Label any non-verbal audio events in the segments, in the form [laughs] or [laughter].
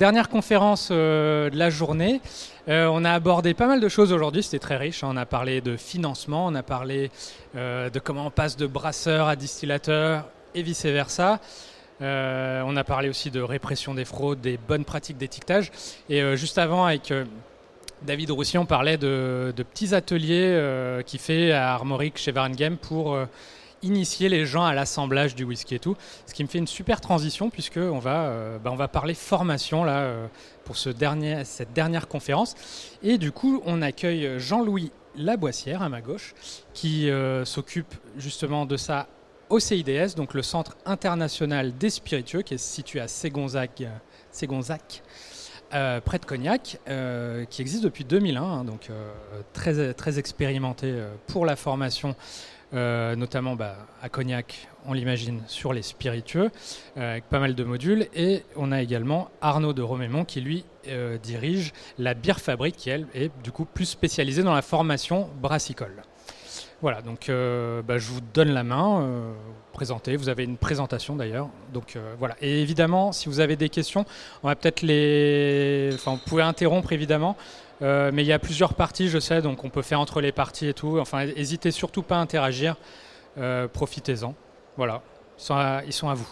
Dernière conférence euh, de la journée. Euh, on a abordé pas mal de choses aujourd'hui, c'était très riche. On a parlé de financement, on a parlé euh, de comment on passe de brasseur à distillateur et vice-versa. on a parlé aussi de répression des fraudes, des bonnes pratiques d'étiquetage. Et juste avant, avec David Roussy, on parlait de, petits ateliers qu'il fait à Armoric chez Varengame pour initier les gens à l'assemblage du whisky et tout. Ce qui me fait une super transition puisque on va, euh, bah, on va parler formation là euh, pour ce dernier, cette dernière conférence. Et du coup, on accueille Jean-Louis Laboissière à ma gauche qui euh, s'occupe justement de ça au CIDS, donc le Centre international des spiritueux qui est situé à Ségonzac, Ségonzac près de Cognac, qui existe depuis 2001, hein, donc très, très expérimenté pour la formation euh, notamment bah, à Cognac, on l'imagine, sur les spiritueux, euh, avec pas mal de modules. Et on a également Arnaud de Romémont qui, lui, euh, dirige la bière fabrique, qui, elle, est du coup plus spécialisée dans la formation brassicole. Voilà, donc bah, je vous donne la main, présenter. Vous avez une présentation d'ailleurs. Donc voilà. Et évidemment, si vous avez des questions, on va peut-être les. Enfin, vous pouvez interrompre évidemment. Euh, mais il y a plusieurs parties, je sais, donc on peut faire entre les parties et tout. Enfin, n'hésitez surtout pas à interagir. Euh, profitez-en. Voilà, ils sont à, vous.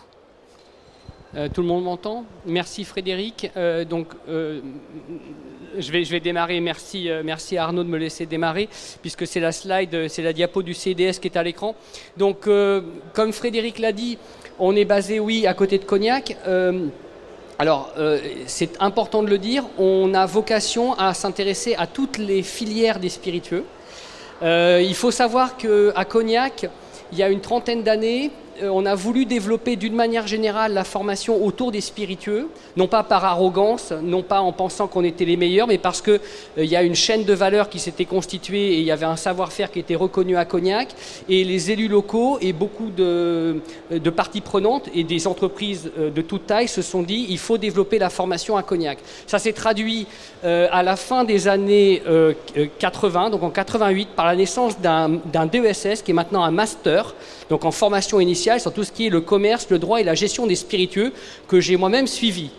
Euh, tout le monde m'entend? Merci Frédéric. donc, je, vais, je vais démarrer. Merci, merci Arnaud de me laisser démarrer, puisque c'est la slide, c'est la diapo du CDS qui est à l'écran. Donc, comme Frédéric l'a dit, on est basé, oui, à côté de Cognac. Alors, euh, c'est important de le dire, on a vocation à s'intéresser à toutes les filières des spiritueux. Euh, il faut savoir qu'à Cognac, il y a une trentaine d'années, on a voulu développer d'une manière générale la formation autour des spiritueux, non pas par arrogance, non pas en pensant qu'on était les meilleurs, mais parce qu'il euh, y a une chaîne de valeur qui s'était constituée et il y avait un savoir-faire qui était reconnu à Cognac, et les élus locaux et beaucoup de, de parties prenantes et des entreprises euh, de toute taille se sont dit il faut développer la formation à Cognac. Ça s'est traduit à la fin des années 80, donc en 88, par la naissance d'un DESS qui est maintenant un master, donc en formation initiale sur tout ce qui est le commerce, le droit et la gestion des spiritueux, que j'ai moi-même suivi.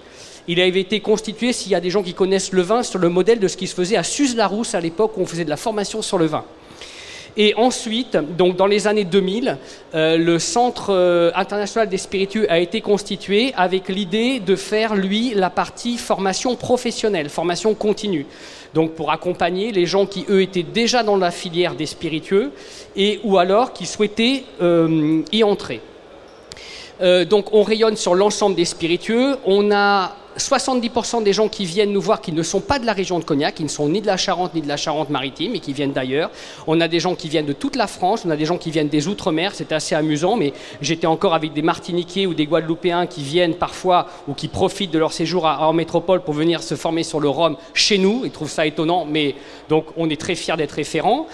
Il avait été constitué, s'il y a des gens qui connaissent le vin, sur le modèle de ce qui se faisait à Suse-la-Rousse à l'époque où on faisait de la formation sur le vin. Et ensuite, dans les années 2000, euh, le Centre euh, international des spiritueux a été constitué avec l'idée de faire, lui, la partie formation professionnelle, formation continue donc pour accompagner les gens qui, eux, étaient déjà dans la filière des spiritueux et ou alors qui souhaitaient euh, y entrer. Donc on rayonne sur l'ensemble des spiritueux. On a 70% des gens qui viennent nous voir qui ne sont pas de la région de Cognac, qui ne sont ni de la Charente ni de la Charente-Maritime et qui viennent d'ailleurs. On a des gens qui viennent de toute la France, on a des gens qui viennent des Outre-mer, c'est assez amusant, mais j'étais encore avec des Martiniquais ou des Guadeloupéens qui viennent parfois ou qui profitent de leur séjour en métropole pour venir se former sur le Rhum chez nous. Ils trouvent ça étonnant, mais donc on est très fiers d'être référents.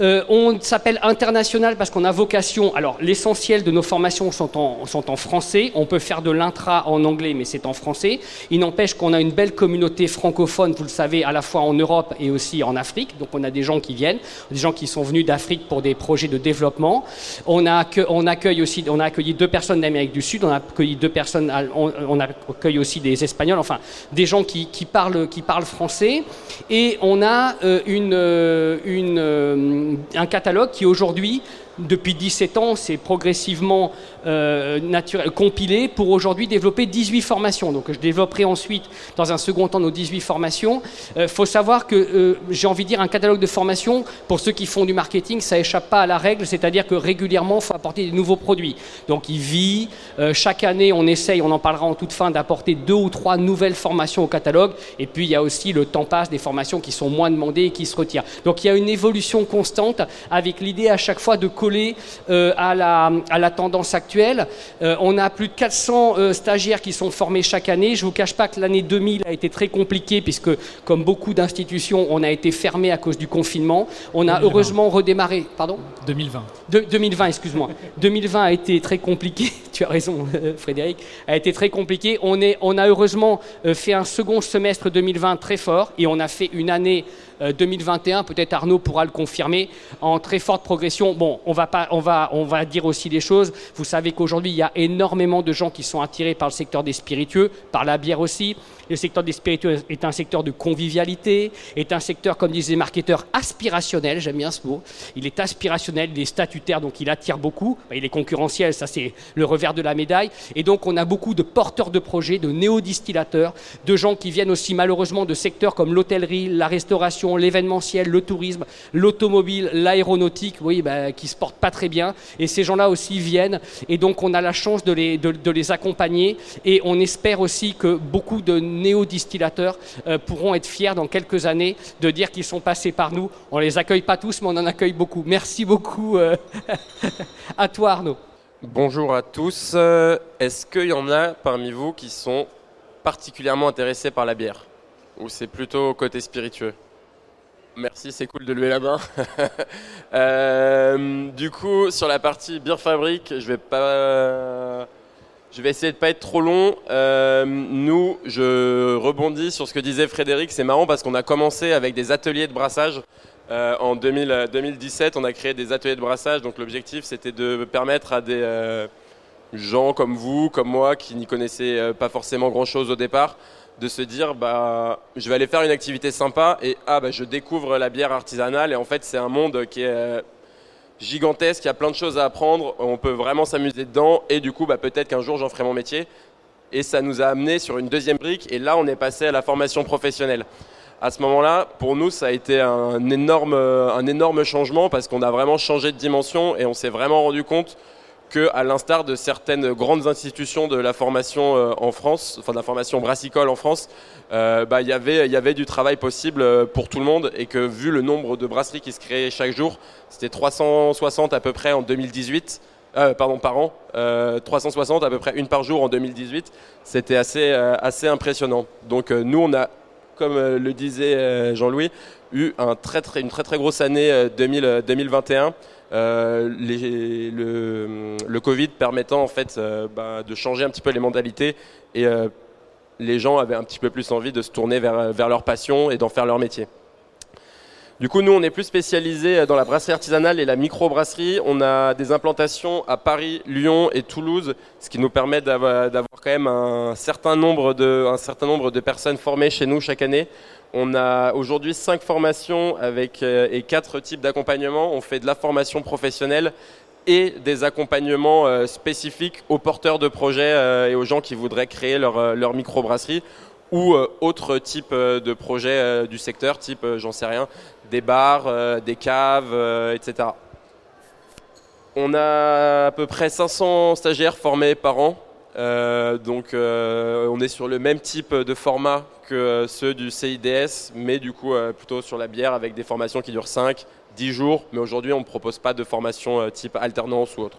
Euh, on s'appelle international parce qu'on a vocation. Alors, l'essentiel de nos formations sont en, sont en français. On peut faire de l'intra en anglais, mais c'est en français. Il n'empêche qu'on a une belle communauté francophone, vous le savez, à la fois en Europe et aussi en Afrique. Donc, on a des gens qui viennent, des gens qui sont venus d'Afrique pour des projets de développement. On a, on accueille aussi, on a accueilli deux personnes d'Amérique du Sud. On a accueilli deux personnes, on, accueille aussi des Espagnols. Enfin, des gens qui, parlent, qui parlent français. Et on a euh, une, euh, une un catalogue qui aujourd'hui depuis 17 ans, c'est progressivement euh, compilé pour aujourd'hui développer 18 formations. Donc je développerai ensuite, dans un second temps, nos 18 formations. Il euh, faut savoir que, euh, j'ai envie de dire, un catalogue de formations, pour ceux qui font du marketing, ça échappe pas à la règle, c'est-à-dire que régulièrement, il faut apporter des nouveaux produits. Donc il vit, chaque année, on essaye, on en parlera en toute fin, d'apporter deux ou trois nouvelles formations au catalogue. Et puis il y a aussi le temps passe des formations qui sont moins demandées et qui se retirent. Donc il y a une évolution constante avec l'idée à chaque fois de coller euh, à, la, à, la, tendance actuelle. Euh, on a plus de 400 euh, stagiaires qui sont formés chaque année. Je ne vous cache pas que l'année 2000 a été très compliquée puisque, comme beaucoup d'institutions, on a été fermé à cause du confinement. On a heureusement redémarré. Pardon 2020. 2020, excuse-moi. [laughs] 2020 a été très compliqué. [laughs] tu as raison, Frédéric, a été très compliqué. On, est, on a heureusement fait un second semestre 2020 très fort et on a fait une année 2021, peut-être Arnaud pourra le confirmer, en très forte progression. Bon, on va, pas, on va, on va dire aussi des choses. Vous savez qu'aujourd'hui, il y a énormément de gens qui sont attirés par le secteur des spiritueux, par la bière aussi. Le secteur des spiritueux est un secteur de convivialité, est un secteur, comme disaient les marketeurs, aspirationnel, j'aime bien ce mot. Il est aspirationnel, il est statutaire, donc il attire beaucoup. Il est concurrentiel, ça c'est le revers de la médaille. Et donc on a beaucoup de porteurs de projets, de néo-distillateurs, de gens qui viennent aussi malheureusement de secteurs comme l'hôtellerie, la restauration, l'événementiel, le tourisme, l'automobile, l'aéronautique, oui, bah, qui se portent pas très bien. Et ces gens-là aussi viennent. Et donc on a la chance de les, accompagner. Et on espère aussi que beaucoup de néo-distillateurs euh, pourront être fiers dans quelques années de dire qu'ils sont passés par nous. On les accueille pas tous, mais on en accueille beaucoup. Merci beaucoup euh, [laughs] à toi Arnaud. Bonjour à tous. Euh, est-ce qu'il y en a parmi vous qui sont particulièrement intéressés par la bière? Ou c'est plutôt côté spiritueux? Merci, c'est cool de lever la main. [laughs] du coup, sur la partie bière fabrique, je vais pas je vais essayer de pas être trop long. Euh, nous, je rebondis sur ce que disait Frédéric. C'est marrant parce qu'on a commencé avec des ateliers de brassage. Euh, en 2017, on a créé des ateliers de brassage. Donc l'objectif, c'était de permettre à des euh, gens comme vous, comme moi, qui n'y connaissaient pas forcément grand-chose au départ, de se dire, bah, je vais aller faire une activité sympa et ah, bah, je découvre la bière artisanale. Et en fait, c'est un monde qui est gigantesque, il y a plein de choses à apprendre, on peut vraiment s'amuser dedans et du coup bah, peut-être qu'un jour j'en ferai mon métier. Et ça nous a amené sur une deuxième brique et là on est passé à la formation professionnelle. À ce moment-là, pour nous, ça a été un énorme, un énorme changement parce qu'on a vraiment changé de dimension et on s'est vraiment rendu compte que, à l'instar de certaines grandes institutions de la formation euh, en France, enfin de la formation brassicole en France, euh, bah, il y avait du travail possible euh, pour tout le monde et que vu le nombre de brasseries qui se créaient chaque jour, c'était 360 à peu près en 2018. pardon, par an, 360 à peu près une par jour en 2018, c'était assez, impressionnant. Donc nous, on a, comme le disait Jean-Louis, eu une très très grosse année 2021 euh, le, Covid permettant en fait euh, bah, de changer un petit peu les mentalités et euh, les gens avaient un petit peu plus envie de se tourner vers, vers leur passion et d'en faire leur métier. Du coup, nous, on est plus spécialisé dans la brasserie artisanale et la microbrasserie. On a des implantations à Paris, Lyon et Toulouse, ce qui nous permet d'avoir quand même un certain, nombre de, personnes formées chez nous chaque année. On a aujourd'hui cinq formations avec, euh, et quatre types d'accompagnement. On fait de la formation professionnelle et des accompagnements euh, spécifiques aux porteurs de projets euh, et aux gens qui voudraient créer leur, leur microbrasserie ou autres types de projets du secteur, type, j'en sais rien, des bars, des caves, etc. On a à peu près 500 stagiaires formés par an. donc on est sur le même type de format que ceux du CIDS, mais du coup euh, plutôt sur la bière avec des formations qui durent 5, 10 jours. Mais aujourd'hui, on ne propose pas de formation euh, type alternance ou autre.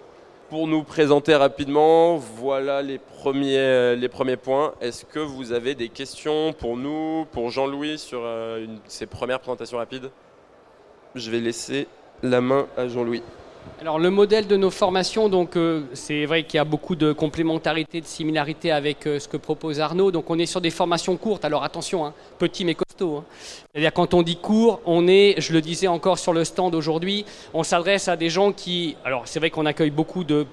Pour nous présenter rapidement, voilà les premiers, euh, les premiers points. Est-ce que vous avez des questions pour nous, pour Jean-Louis, sur ces premières présentations rapides? Je vais laisser la main à Jean-Louis. Alors le modèle de nos formations, donc euh, c'est vrai qu'il y a beaucoup de complémentarité, de similarité avec euh, ce que propose Arnaud. Donc on est sur des formations courtes. Alors attention, hein, petit mais Hein. C'est-à-dire quand on dit court, on est, je le disais encore sur le stand aujourd'hui, on s'adresse à des gens qui, alors c'est vrai qu'on accueille beaucoup de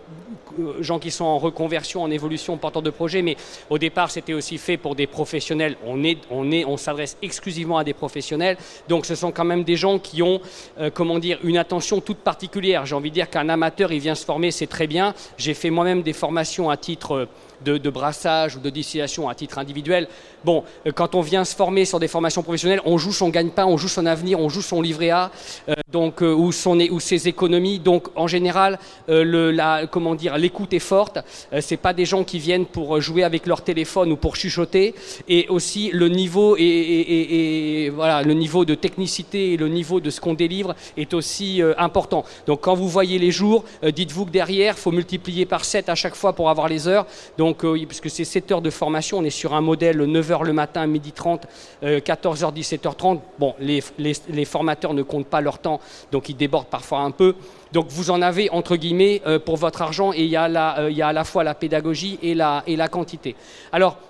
euh, gens qui sont en reconversion, en évolution, porteurs de projets, mais au départ, c'était aussi fait pour des professionnels. On, est, on, est, on s'adresse exclusivement à des professionnels. Donc, ce sont quand même des gens qui ont, euh, comment dire, une attention toute particulière. J'ai envie de dire qu'un amateur, il vient se former, c'est très bien. J'ai fait moi-même des formations à titre de, brassage ou de distillation à titre individuel. Bon, euh, quand on vient se former sur des formations professionnelles, on joue son gagne-pain, on joue son avenir, on joue son livret A, euh, donc euh, ou, son, ses économies. Donc en général, le, la, comment dire, l'écoute est forte. c'est pas des gens qui viennent pour jouer avec leur téléphone ou pour chuchoter. Et aussi le niveau et, voilà, le niveau de technicité et le niveau de ce qu'on délivre est aussi important. Donc quand vous voyez les jours, dites-vous que derrière, faut multiplier par 7 à chaque fois pour avoir les heures. Donc Donc, puisque c'est 7 heures de formation, on est sur un modèle 9h le matin, midi 30, 14h, 17h30. Bon, les, les, formateurs ne comptent pas leur temps, donc ils débordent parfois un peu. Donc vous en avez entre guillemets pour votre argent et il y, a il y a à la fois la pédagogie et la, et la quantité. Alors euh,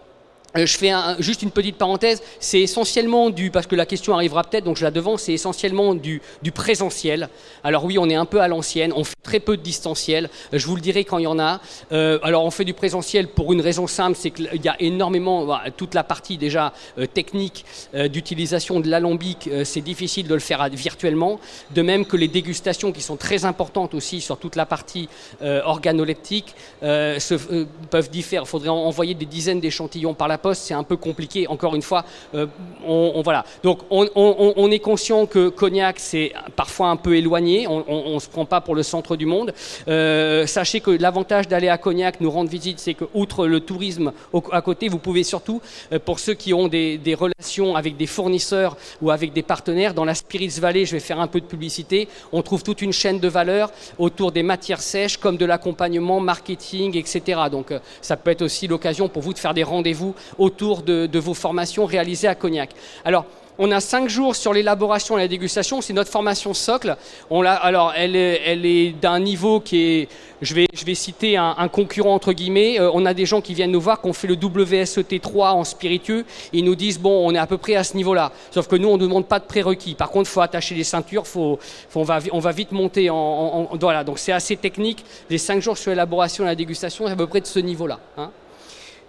je fais juste une petite parenthèse, c'est essentiellement du, parce que la question arrivera peut-être, donc je la devance, c'est essentiellement du, présentiel. Alors oui, on est un peu à l'ancienne, on fait très peu de distanciel, je vous le dirai quand il y en a. Euh, alors on fait du présentiel pour une raison simple, c'est qu'il y a énormément, toute la partie déjà euh, technique d'utilisation de l'alambic, c'est difficile de le faire virtuellement, de même que les dégustations qui sont très importantes aussi sur toute la partie organoleptique peuvent différer, il faudrait envoyer des dizaines d'échantillons par la poste, c'est un peu compliqué. Encore une fois, euh, on, voilà. Donc on, est conscient que Cognac, c'est parfois un peu éloigné. On ne se prend pas pour le centre du monde. Euh, sachez que l'avantage d'aller à Cognac, nous rendre visite, c'est que outre le tourisme à côté, vous pouvez surtout, euh, pour ceux qui ont des, relations avec des fournisseurs ou avec des partenaires, dans la Spirits Valley, je vais faire un peu de publicité, on trouve toute une chaîne de valeur autour des matières sèches, comme de l'accompagnement, marketing, etc. Donc ça peut être aussi l'occasion pour vous de faire des rendez-vous autour de, vos formations réalisées à Cognac. Alors, on a cinq jours sur l'élaboration et la dégustation. C'est notre formation socle. Alors, elle est, d'un niveau qui est. Je vais, je vais citer un, concurrent entre guillemets. Euh, on a des gens qui viennent nous voir, qui ont fait le WSET3 en spiritueux. ils nous disent bon, on est à peu près à ce niveau-là. Sauf que nous, on ne demande pas de prérequis. Par contre, il faut attacher les ceintures. Faut, on, va, on va vite monter en. voilà. Donc, c'est assez technique. Les cinq jours sur l'élaboration et la dégustation, c'est à peu près de ce niveau-là. Hein.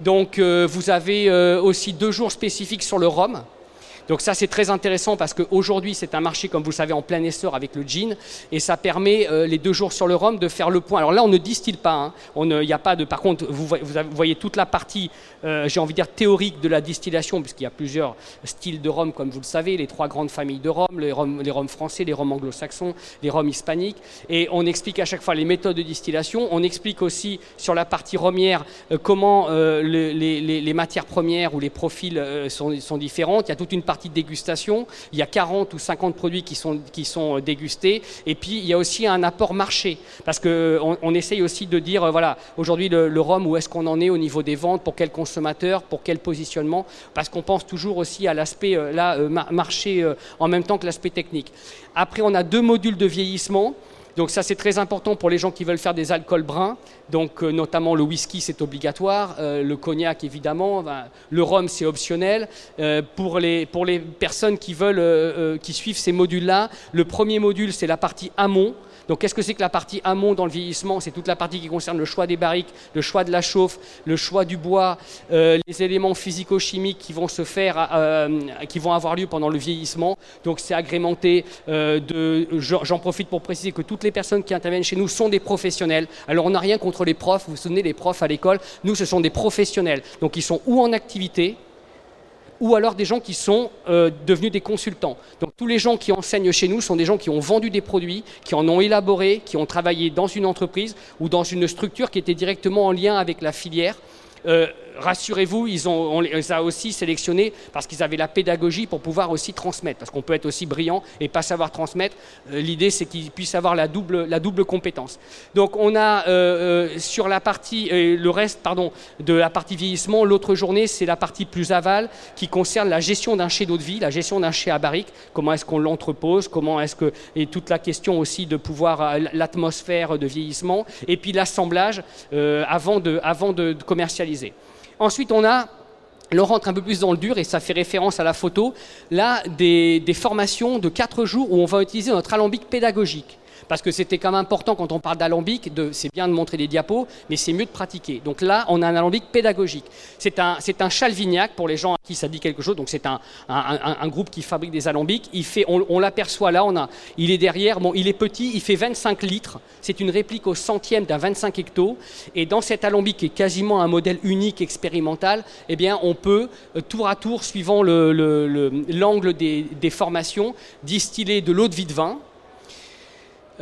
Donc euh, vous avez euh, aussi deux jours spécifiques sur le rhum. Donc ça c'est très intéressant parce qu'aujourd'hui c'est un marché comme vous le savez en plein essor avec le gin et ça permet euh, les deux jours sur le rhum de faire le point. Alors là on ne distille pas, hein. on il n'y a pas de. Par contre vous, voyez toute la partie, euh, j'ai envie de dire théorique de la distillation puisqu'il y a plusieurs styles de rhum comme vous le savez, les trois grandes familles de rhum, les rhums, français, les rhums anglo-saxons, les rhums hispaniques et on explique à chaque fois les méthodes de distillation. On explique aussi sur la partie rhumière euh, comment les, matières premières ou les profils sont, sont différents. Il y a toute une partie de dégustation. Il y a 40 ou 50 produits qui sont, qui sont euh, dégustés. Et puis, il y a aussi un apport marché. Parce qu'on on essaye aussi de dire, euh, voilà, aujourd'hui, le, rhum, où est-ce qu'on en est au niveau des ventes, pour quel consommateur, pour quel positionnement? Parce qu'on pense toujours aussi à l'aspect euh, là, marché en même temps que l'aspect technique. Après, on a deux modules de vieillissement. Donc ça c'est très important pour les gens qui veulent faire des alcools bruns. Donc euh, notamment le whisky c'est obligatoire, euh, le cognac évidemment, le rhum c'est optionnel. Euh, pour, les, pour les personnes qui veulent qui suivent ces modules là, le premier module c'est la partie amont. Donc qu'est-ce que c'est que la partie amont dans le vieillissement? C'est toute la partie qui concerne le choix des barriques, le choix de la chauffe, le choix du bois, euh, les éléments physico-chimiques qui vont se faire, euh, qui vont avoir lieu pendant le vieillissement. Donc c'est agrémenté euh, de. J'en profite pour préciser que toutes les personnes qui interviennent chez nous sont des professionnels. Alors on n'a rien contre les profs. Vous vous souvenez les profs à l'école Nous, ce sont des professionnels. Donc ils sont ou en activité, ou alors des gens qui sont euh, devenus des consultants. Donc tous les gens qui enseignent chez nous sont des gens qui ont vendu des produits, qui en ont élaboré, qui ont travaillé dans une entreprise ou dans une structure qui était directement en lien avec la filière. Euh, rassurez-vous, ils ont, on les a aussi sélectionnés parce qu'ils avaient la pédagogie pour pouvoir aussi transmettre. Parce qu'on peut être aussi brillant et pas savoir transmettre. Euh, l'idée, c'est qu'ils puissent avoir la double, la double compétence. Donc, on a euh, euh, sur la partie, le reste, pardon, de la partie vieillissement, l'autre journée, c'est la partie plus aval qui concerne la gestion d'un chai d'eau de vie, la gestion d'un chai à barrique. Comment est-ce qu'on l'entrepose? Comment est-ce que et toute la question aussi de pouvoir l'atmosphère de vieillissement et puis l'assemblage avant de, avant de commercialiser. Ensuite, on a L'on rentre un peu plus dans le dur et ça fait référence à la photo. Là, des, des formations de 4 jours où on va utiliser notre alambic pédagogique parce que c'était quand même important quand on parle d'alambic, c'est bien de montrer des diapos, mais c'est mieux de pratiquer. Donc là, on a un alambic pédagogique. C'est un, un chalvignac pour les gens à qui ça dit quelque chose. Donc c'est un, un, groupe qui fabrique des alambics. Il fait, on, l'aperçoit là, on a, il est derrière. Bon, il est petit, il fait 25 litres. C'est une réplique au centième d'un 25 hecto. Et dans cet alambic qui est quasiment un modèle unique expérimental, eh bien, on peut euh, tour à tour, suivant l'angle le, des, des formations, distiller de l'eau de vie de vin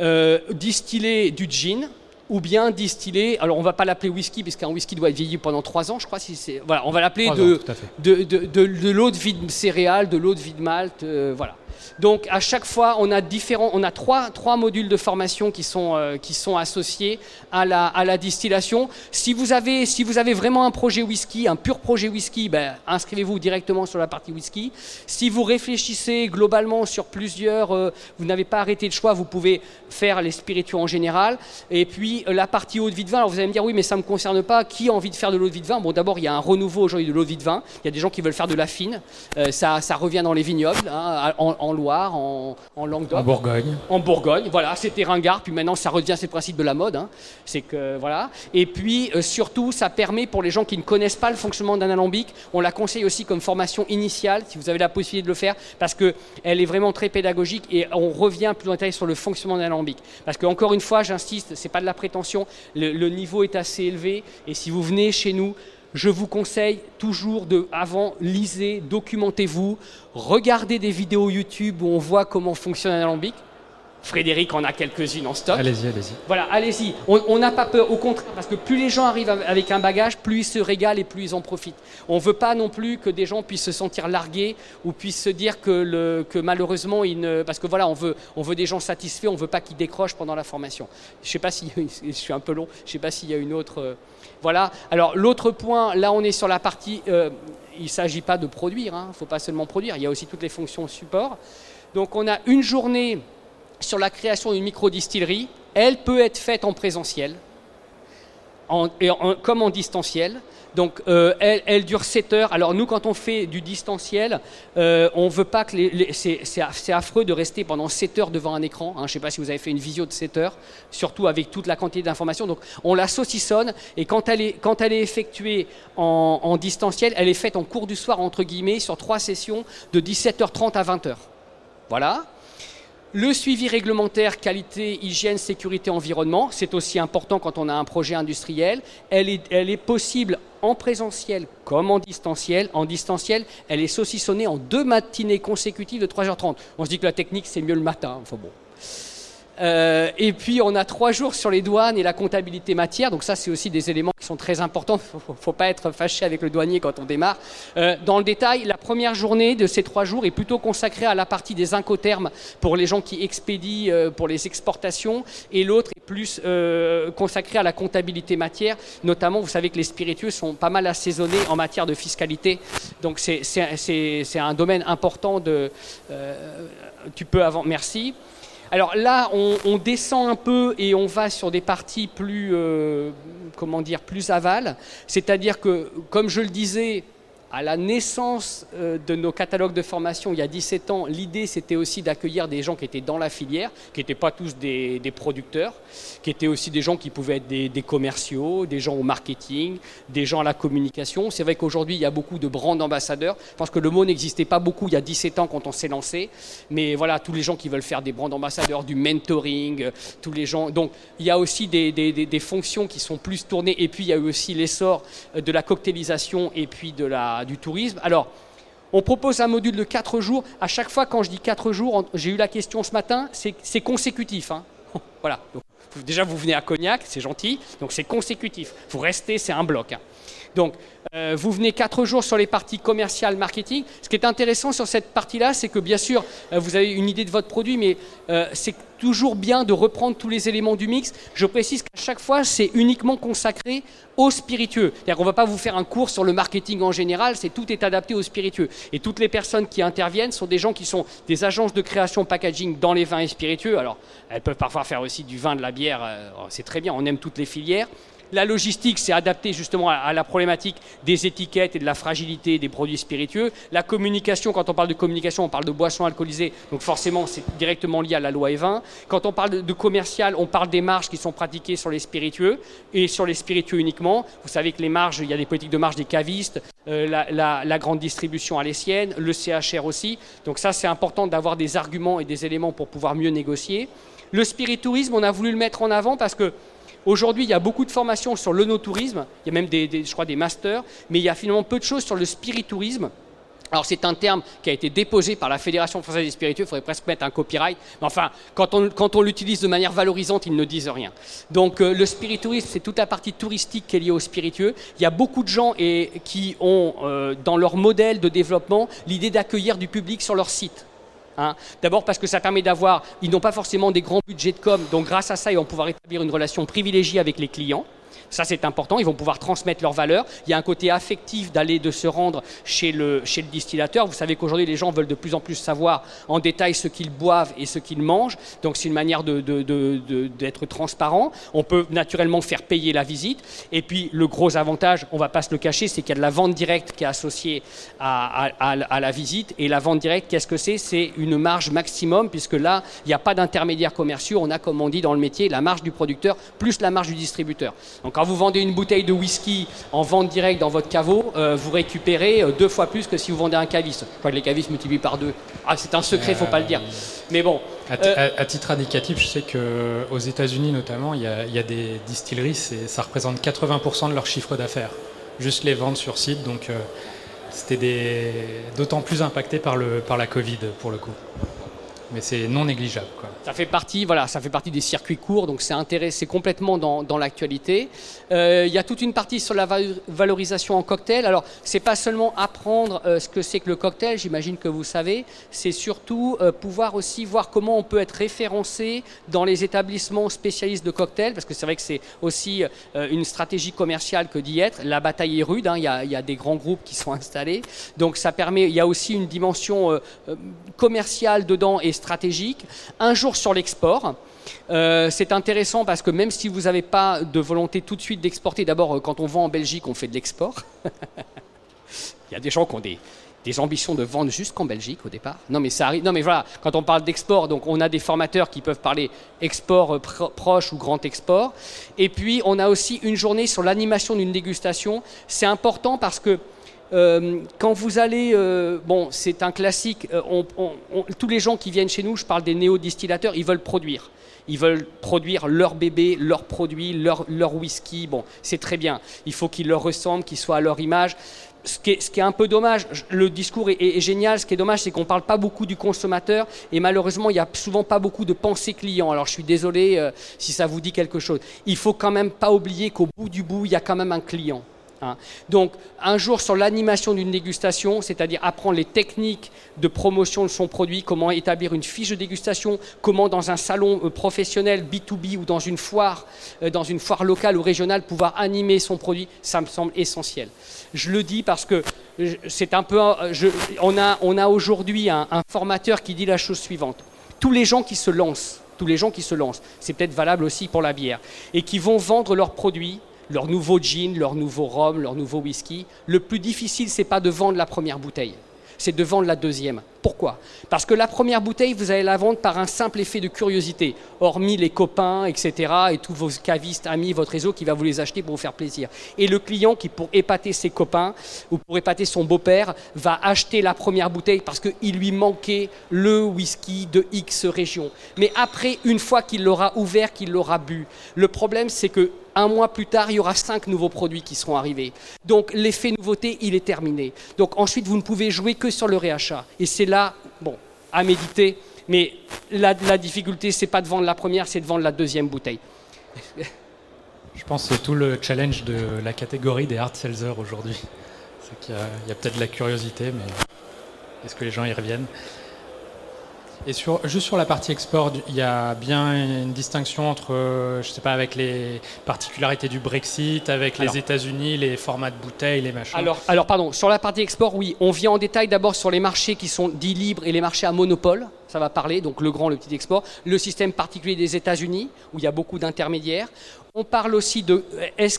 euh, distiller du gin ou bien distiller, alors on va pas l'appeler whisky puisqu'un whisky doit être vieilli pendant trois ans, je crois. Si c'est, voilà, on va l'appeler de, de, de, de, l'eau de vie de céréales, de l'eau de vie de malt, euh, voilà. Donc à chaque fois, on a différents, on a trois, trois modules de formation qui sont, euh, qui sont associés à la, à la distillation. Si vous, avez, si vous avez vraiment un projet whisky, un pur projet whisky, ben, inscrivez-vous directement sur la partie whisky. Si vous réfléchissez globalement sur plusieurs, euh, vous n'avez pas arrêté le choix, vous pouvez faire les spiritueux en général. Et puis euh, la partie eau de vie de vin, alors vous allez me dire oui mais ça ne me concerne pas, qui a envie de faire de l'eau de vie de vin? Bon d'abord il y a un renouveau aujourd'hui de l'eau de vie de vin, il y a des gens qui veulent faire de la fine, ça, ça revient dans les vignobles, hein, en, en loi en, Languedoc. En Bourgogne. En Bourgogne, voilà, c'était ringard, puis maintenant ça revient, c'est le principe de la mode. Hein. C'est que, voilà. Et puis euh, surtout, ça permet pour les gens qui ne connaissent pas le fonctionnement d'un alambic, on la conseille aussi comme formation initiale, si vous avez la possibilité de le faire, parce qu'elle est vraiment très pédagogique et on revient plus en détail sur le fonctionnement d'un alambic. Parce que, encore une fois, j'insiste, c'est pas de la prétention, le niveau est assez élevé, et si vous venez chez nous, je vous conseille toujours de, avant, lisez, documentez-vous, regardez des vidéos YouTube où on voit comment fonctionne un alambic. Frédéric en a quelques-unes en stock. Allez-y, allez-y. Voilà, allez-y. On n'a pas peur, au contraire, parce que plus les gens arrivent avec un bagage, plus ils se régalent et plus ils en profitent. On ne veut pas non plus que des gens puissent se sentir largués ou puissent se dire que, le, que malheureusement, ils ne... parce que voilà, on veut, on veut des gens satisfaits, on ne veut pas qu'ils décrochent pendant la formation. Je ne sais pas si, [laughs] je suis un peu long, je ne sais pas s'il y a une autre... Voilà. Alors l'autre point, là on est sur la partie, euh, il ne s'agit pas de produire, il hein. ne faut pas seulement produire, il y a aussi toutes les fonctions support. Donc on a une journée sur la création d'une micro-distillerie. Elle peut être faite en présentiel, comme en distanciel. Donc euh, elle, dure 7 heures. Alors nous, quand on fait du distanciel, euh, on veut pas que c'est affreux de rester pendant 7 heures devant un écran. Hein. Je ne sais pas si vous avez fait une visio de 7 heures, surtout avec toute la quantité d'informations. Donc on la saucissonne et quand elle est, quand elle est effectuée en, en distanciel, elle est faite en cours du soir entre guillemets sur trois sessions de 17h30 à 20h. Voilà. Le suivi réglementaire, qualité, hygiène, sécurité, environnement, c'est aussi important quand on a un projet industriel. Elle est, possible en présentiel comme en distanciel. En distanciel, elle est saucissonnée en deux matinées consécutives de 3h30. On se dit que la technique, c'est mieux le matin. Enfin bon. Euh, et puis on a trois jours sur les douanes et la comptabilité matière. Donc ça, c'est aussi des éléments qui sont très importants. Ne faut pas être fâché avec le douanier quand on démarre. Euh, dans le détail, la première journée de ces trois jours est plutôt consacrée à la partie des incoterms pour les gens qui expédient euh, pour les exportations, et l'autre est plus consacrée à la comptabilité matière. Notamment, vous savez que les spiritueux sont pas mal assaisonnés en matière de fiscalité. Donc c'est un domaine important de... tu peux avant... Merci. Alors là, on, descend un peu et on va sur des parties plus, euh, comment dire, plus aval. C'est-à-dire que, comme je le disais, à la naissance euh, de nos catalogues de formation il y a 17 ans, l'idée c'était aussi d'accueillir des gens qui étaient dans la filière, qui n'étaient pas tous des, producteurs, qui étaient aussi des gens qui pouvaient être des, commerciaux, des gens au marketing, des gens à la communication. C'est vrai qu'aujourd'hui il y a beaucoup de brand ambassadeurs. Je pense que le mot n'existait pas beaucoup il y a 17 ans quand on s'est lancé, mais voilà, tous les gens qui veulent faire des brand ambassadeurs, du mentoring, euh, tous les gens. Donc il y a aussi des, des fonctions qui sont plus tournées, et puis il y a eu aussi l'essor euh, de la cocktailisation et puis de la du tourisme. Alors, on propose un module de 4 jours. À chaque fois, quand je dis 4 jours, j'ai eu la question ce matin, c'est consécutif. Hein. [laughs] voilà. déjà, vous venez à Cognac, c'est gentil. Donc, c'est consécutif. Vous restez, c'est un bloc. Hein. Donc, euh, vous venez quatre jours sur les parties commerciales, marketing. Ce qui est intéressant sur cette partie-là, c'est que bien sûr, euh, vous avez une idée de votre produit, mais euh, c'est toujours bien de reprendre tous les éléments du mix. Je précise qu'à chaque fois, c'est uniquement consacré au spiritueux. C'est-à-dire qu'on ne va pas vous faire un cours sur le marketing en général, c'est tout est adapté au spiritueux. Et toutes les personnes qui interviennent sont des gens qui sont des agences de création packaging dans les vins et spiritueux. Alors, elles peuvent parfois faire aussi du vin, de la bière, c'est très bien, on aime toutes les filières. La logistique, c'est adapté justement à, la problématique des étiquettes et de la fragilité des produits spiritueux. La communication, quand on parle de communication, on parle de boissons alcoolisées, donc forcément c'est directement lié à la loi E20. Quand on parle de, commercial, on parle des marges qui sont pratiquées sur les spiritueux et sur les spiritueux uniquement. Vous savez que les marges, il y a des politiques de marge des cavistes, euh, la, la, grande distribution à l'essienne, le CHR aussi. Donc ça, c'est important d'avoir des arguments et des éléments pour pouvoir mieux négocier. Le spiritourisme, on a voulu le mettre en avant parce que Aujourd'hui, il y a beaucoup de formations sur l'onotourisme, il y a même des, je crois des masters, mais il y a finalement peu de choses sur le spiritourisme. Alors c'est un terme qui a été déposé par la Fédération française des spiritueux, il faudrait presque mettre un copyright, mais enfin, quand on, quand on l'utilise de manière valorisante, ils ne disent rien. Donc euh, le spiritourisme, c'est toute la partie touristique qui est liée au spiritueux. Il y a beaucoup de gens qui ont, euh, dans leur modèle de développement, l'idée d'accueillir du public sur leur site. Hein. D'abord parce que ça permet d'avoir, ils n'ont pas forcément des grands budgets de com, donc grâce à ça, ils vont pouvoir établir une relation privilégiée avec les clients. Ça, c'est important. Ils vont pouvoir transmettre leurs valeurs. Il y a un côté affectif d'aller, de se rendre chez le, chez le distillateur. Vous savez qu'aujourd'hui, les gens veulent de plus en plus savoir en détail ce qu'ils boivent et ce qu'ils mangent. Donc, c'est une manière d'être transparent. On peut naturellement faire payer la visite. Et puis, le gros avantage, on ne va pas se le cacher, c'est qu'il y a de la vente directe qui est associée à, la visite. Et la vente directe, qu'est-ce que c'est? C'est une marge maximum, puisque là, il n'y a pas d'intermédiaires commerciaux. On a, comme on dit dans le métier, la marge du producteur plus la marge du distributeur. Quand vous vendez une bouteille de whisky en vente directe dans votre caveau, euh, vous récupérez euh, deux fois plus que si vous vendez un caviste. Je crois que les cavistes multiplient par deux. Ah, c'est un secret, il ne faut pas le dire. Mais bon. À, titre indicatif, je sais qu'aux États-Unis notamment, il y, a, des distilleries, ça représente 80% de leur chiffre d'affaires. Juste les ventes sur site, donc euh, c'était d'autant plus impacté par, le, par la Covid pour le coup mais c'est non négligeable. Ça fait partie, voilà, ça fait partie des circuits courts, donc c'est intéressé complètement dans, l'actualité. Euh, il y a toute une partie sur la valorisation en cocktail. Alors, c'est pas seulement apprendre euh, ce que c'est que le cocktail, j'imagine que vous savez, c'est surtout euh, pouvoir aussi voir comment on peut être référencé dans les établissements spécialistes de cocktail, parce que c'est vrai que c'est aussi une stratégie commerciale que d'y être. La bataille est rude, hein. il y, y, a des grands groupes qui sont installés, donc ça permet. Il y a aussi une dimension commerciale dedans et stratégique. Un jour sur l'export. Euh, c'est intéressant parce que même si vous n'avez pas de volonté tout de suite d'exporter, d'abord euh, quand on vend en Belgique, on fait de l'export. [laughs] Il y a des gens qui ont des, ambitions de vendre jusqu'en Belgique au départ. Non mais ça arrive. Non mais voilà, quand on parle d'export, donc on a des formateurs qui peuvent parler export euh, proche ou grand export. Et puis on a aussi une journée sur l'animation d'une dégustation. C'est important parce que euh, quand vous allez, euh, bon, c'est un classique, euh, tous les gens qui viennent chez nous, je parle des néo-distillateurs, ils veulent produire. Ils veulent produire leur bébé, leurs produits, leur, leur whisky. Bon, c'est très bien. Il faut qu'ils leur ressemblent, qu'ils soient à leur image. Ce qui, est, un peu dommage, le discours est, génial, ce qui est dommage, c'est qu'on ne parle pas beaucoup du consommateur et malheureusement, il n'y a souvent pas beaucoup de pensée client. Alors je suis désolé si ça vous dit quelque chose. Il faut quand même pas oublier qu'au bout du bout, il y a quand même un client. Hein. Donc, un jour sur l'animation d'une dégustation, c'est-à-dire apprendre les techniques de promotion de son produit, comment établir une fiche de dégustation, comment dans un salon euh, professionnel B2B ou dans une foire, euh, dans une foire locale ou régionale, pouvoir animer son produit, ça me semble essentiel. Je le dis parce que c'est un peu, on a, on a aujourd'hui un, un formateur qui dit la chose suivante tous les gens qui se lancent, tous les gens qui se lancent, c'est peut-être valable aussi pour la bière, et qui vont vendre leurs produits leur nouveau gin, leur nouveau rhum, leur nouveau whisky. Le plus difficile, c'est pas de vendre la première bouteille, c'est de vendre la deuxième. Pourquoi? Parce que la première bouteille, vous allez la vendre par un simple effet de curiosité, hormis les copains, etc., et tous vos cavistes, amis, votre réseau qui va vous les acheter pour vous faire plaisir. Et le client qui, pour épater ses copains ou pour épater son beau-père, va acheter la première bouteille parce qu'il lui manquait le whisky de X région. Mais après, une fois qu'il l'aura ouvert, qu'il l'aura bu, le problème c'est que un mois plus tard, il y aura cinq nouveaux produits qui seront arrivés. Donc l'effet nouveauté, il est terminé. Donc ensuite, vous ne pouvez jouer que sur le réachat. Et c'est là, bon, à méditer. Mais la, la difficulté, c'est pas de vendre la première, c'est de vendre la deuxième bouteille. Je pense que tout le challenge de la catégorie des hard sellers aujourd'hui. C'est qu'il y a, a peut-être de la curiosité, mais est-ce que les gens y reviennent? Et sur, juste sur la partie export, il y a bien une distinction entre, euh, je sais pas, avec les particularités du Brexit, avec les États-Unis, les formats de bouteilles, les machins. Alors, alors, pardon, sur la partie export, oui, on vient en détail d'abord sur les marchés qui sont dits libres et les marchés à monopole. Ça va parler, donc le grand, le petit export. Le système particulier des États-Unis, où il y a beaucoup d'intermédiaires. On parle aussi de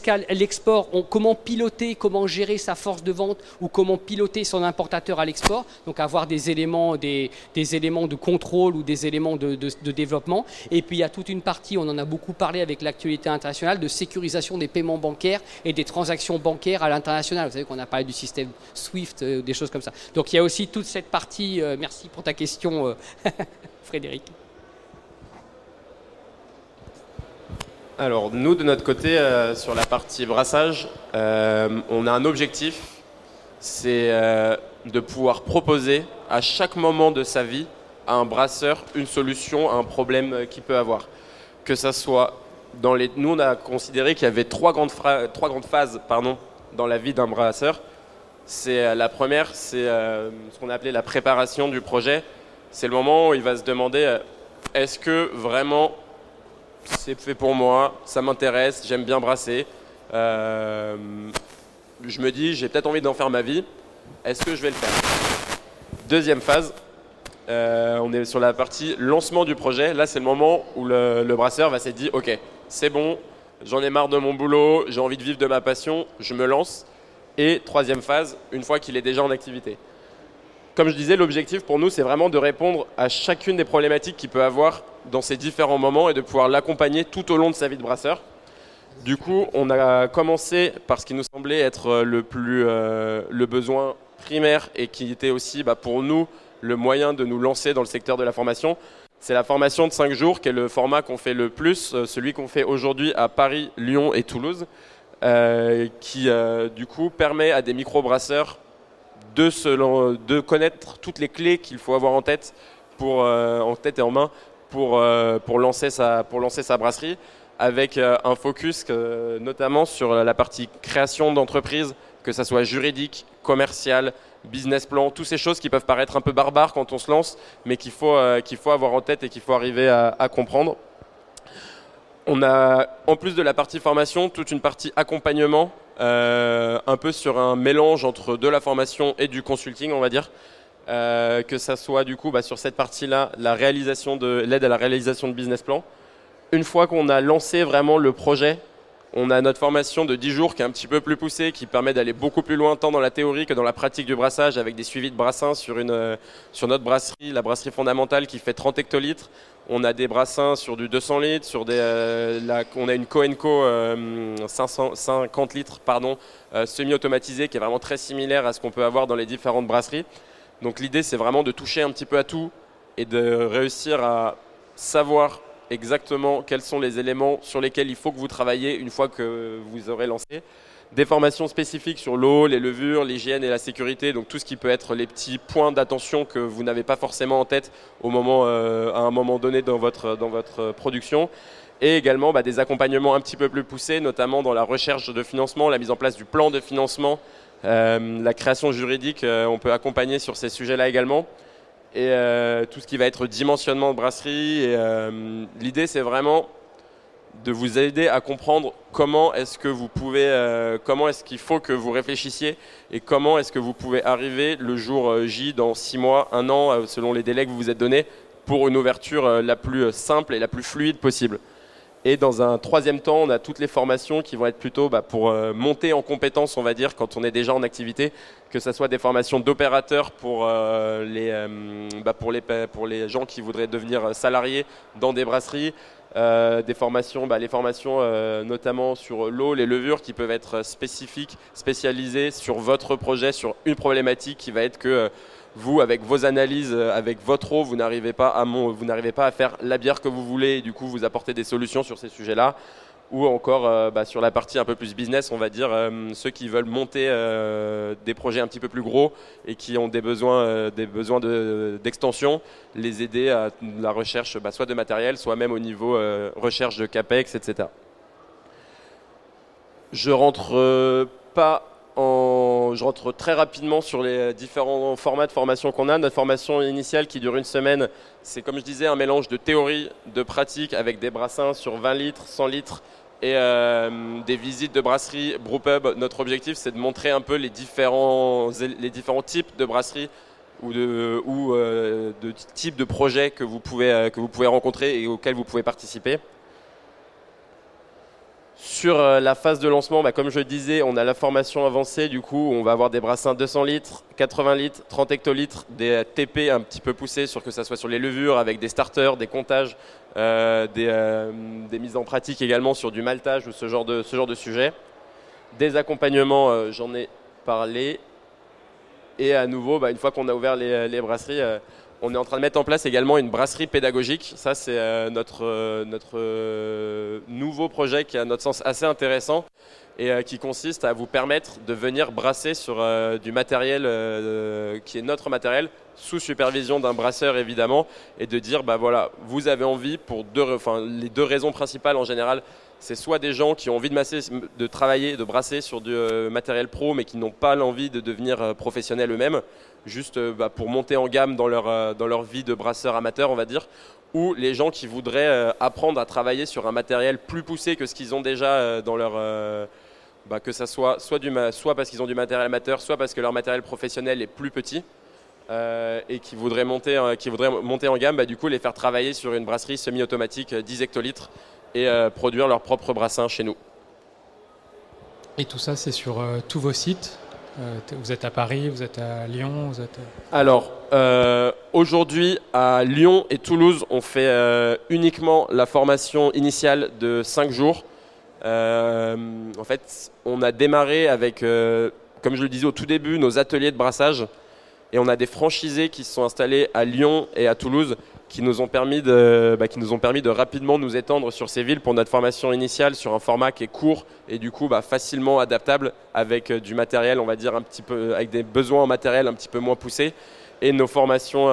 qu'à l'export, comment piloter, comment gérer sa force de vente ou comment piloter son importateur à l'export? Donc avoir des éléments, des, éléments de contrôle ou des éléments de, développement. Et puis il y a toute une partie, on en a beaucoup parlé avec l'actualité internationale, de sécurisation des paiements bancaires et des transactions bancaires à l'international. Vous savez qu'on a parlé du système SWIFT, euh, des choses comme ça. Donc il y a aussi toute cette partie. Euh, merci pour ta question, euh, [laughs] Frédéric. Alors nous, de notre côté, euh, sur la partie brassage, euh, on a un objectif, c'est euh, de pouvoir proposer à chaque moment de sa vie à un brasseur une solution à un problème qu'il peut avoir. Que ça soit dans les... Nous, on a considéré qu'il y avait trois grandes, trois grandes phases pardon, dans la vie d'un brasseur. C'est la première, c'est ce qu'on a appelé la préparation du projet. c'est le moment où il va se demander est-ce que vraiment c'est fait pour moi, ça m'intéresse, j'aime bien brasser. je me dis, j'ai peut-être envie d'en faire ma vie. Est-ce que je vais le faire? Deuxième phase, on est sur la partie lancement du projet. Là, c'est le moment où le, le brasseur va se dire, ok, c'est bon, j'en ai marre de mon boulot, j'ai envie de vivre de ma passion, je me lance. Et troisième phase, une fois qu'il est déjà en activité. Comme je disais, l'objectif pour nous, c'est vraiment de répondre à chacune des problématiques qu'il peut avoir dans ces différents moments et de pouvoir l'accompagner tout au long de sa vie de brasseur. Du coup, on a commencé par ce qui nous semblait être le, plus, euh, le besoin primaire et qui était aussi bah, pour nous le moyen de nous lancer dans le secteur de la formation. C'est la formation de 5 jours qui est le format qu'on fait le plus, euh, celui qu'on fait aujourd'hui à Paris, Lyon et Toulouse, euh, qui euh, du coup permet à des microbrasseurs de, connaître toutes les clés qu'il faut avoir en tête, pour, en tête et en main pour, pour, lancer, sa, pour lancer sa brasserie, avec un focus notamment sur la partie création d'entreprise, que ça soit juridique, commercial, business plan, toutes ces choses qui peuvent paraître un peu barbares quand on se lance, mais qu'il faut, euh, qu'il faut avoir en tête et qu'il faut arriver à, comprendre. On a, en plus de la partie formation, toute une partie accompagnement, euh, un peu sur un mélange entre de la formation et du consulting, on va dire. Euh, que ça soit du coup bah, sur cette partie-là, la réalisation de l'aide à la réalisation de business plan. Une fois qu'on a lancé vraiment le projet, on a notre formation de 10 jours qui est un petit peu plus poussée, qui permet d'aller beaucoup plus loin tant dans la théorie que dans la pratique du brassage avec des suivis de brassins sur, une, euh, sur notre brasserie, la brasserie fondamentale qui fait 30 hectolitres. On a des brassins sur du 200 litres, sur des, euh, on a une Coenco 550 litres pardon, euh, semi-automatisée qui est vraiment très similaire à ce qu'on peut avoir dans les différentes brasseries. Donc l'idée c'est vraiment de toucher un petit peu à tout et de réussir à savoir exactement quels sont les éléments sur lesquels il faut que vous travaillez une fois que vous aurez lancé. Des formations spécifiques sur l'eau, les levures, l'hygiène et la sécurité, donc tout ce qui peut être les petits points d'attention que vous n'avez pas forcément en tête au moment, euh, à un moment donné dans votre, dans votre production. Et également bah, des accompagnements un petit peu plus poussés, notamment dans la recherche de financement, la mise en place du plan de financement, euh, la création juridique, euh, on peut accompagner sur ces sujets-là également et euh, tout ce qui va être dimensionnement de brasserie. Euh, l'idée, c'est vraiment de vous aider à comprendre comment est-ce que vous pouvez, euh, comment est-ce qu'il faut que vous réfléchissiez et comment est-ce que vous pouvez arriver le jour J dans six mois, un an, selon les délais que vous vous êtes donnés, pour une ouverture la plus simple et la plus fluide possible. Et dans un troisième temps, on a toutes les formations qui vont être plutôt bah, pour euh, monter en compétences, on va dire, quand on est déjà en activité, que ce soit des formations d'opérateurs pour, euh, les, euh, bah, pour, les, pour les gens qui voudraient devenir salariés dans des brasseries, des formations, bah, les formations notamment sur l'eau, les levures qui peuvent être spécifiques, spécialisées sur votre projet, sur une problématique qui va être que vous, avec vos analyses, euh, avec votre eau, vous n'arrivez pas, à pas à faire la bière que vous voulez et du coup vous apportez des solutions sur ces sujets-là. Ou encore euh, bah, sur la partie un peu plus business, on va dire, euh, ceux qui veulent monter des projets un petit peu plus gros et qui ont des besoins, des besoins d'extension, les aider à la recherche bah, soit de matériel, soit même au niveau recherche de CAPEX, etc. Je rentre pas je rentre très rapidement sur les différents formats de formation qu'on a. Notre formation initiale qui dure une semaine, c'est comme je disais un mélange de théorie, de pratique avec des brassins sur 20 litres, 100 litres et euh, des visites de brasserie, brewpub. Notre objectif, c'est de montrer un peu les différents, types de brasseries ou de, euh, de types de projets euh, que vous pouvez rencontrer et auxquels vous pouvez participer. Sur euh, la phase de lancement, bah, comme je disais, on a la formation avancée. Du coup, on va avoir des brassins 200 litres, 80 litres, 30 hectolitres, des TP un petit peu poussés, sur que ça soit sur les levures, avec des starters, des comptages, euh, euh, des, mises en pratique également sur du maltage ou ce genre de, ce sujet. Des accompagnements, j'en ai parlé. Et à nouveau, bah, une fois qu'on a ouvert les brasseries, on est en train de mettre en place également une brasserie pédagogique. Ça, c'est euh, notre, euh, notre euh, nouveau projet qui est à notre sens assez intéressant et qui consiste à vous permettre de venir brasser sur du matériel qui est notre matériel, sous supervision d'un brasseur évidemment, et de dire, bah voilà, vous avez envie pour deux, enfin, les deux raisons principales en général, c'est soit des gens qui ont envie de, de travailler, de brasser sur du matériel pro, mais qui n'ont pas l'envie de devenir professionnels eux-mêmes, juste bah, pour monter en gamme dans leur, dans leur vie de brasseur amateur, on va dire, ou les gens qui voudraient apprendre à travailler sur un matériel plus poussé que ce qu'ils ont déjà dans leur bah, que ça soit soit, du, soit parce qu'ils ont du matériel amateur, soit parce que leur matériel professionnel est plus petit. Euh, et qui voudraient monter, euh, qui voudraient monter en gamme, bah, du coup les faire travailler sur une brasserie semi-automatique 10 euh, hectolitres et produire leur propre brassin chez nous. Et tout ça, c'est sur tous vos sites Vous êtes à Paris, vous êtes à Lyon vous êtes... Alors, aujourd'hui, à Lyon et Toulouse, on fait uniquement la formation initiale de 5 jours euh, en fait, on a démarré avec, euh, comme je le disais au tout début, nos ateliers de brassage. Et on a des franchisés qui se sont installés à Lyon et à Toulouse qui nous ont permis de, bah, qui nous ont permis de rapidement nous étendre sur ces villes pour notre formation initiale sur un format qui est court et du coup bah, facilement adaptable avec euh, du matériel, on va dire un petit peu, avec des besoins en matériel un petit peu moins poussés et nos formations,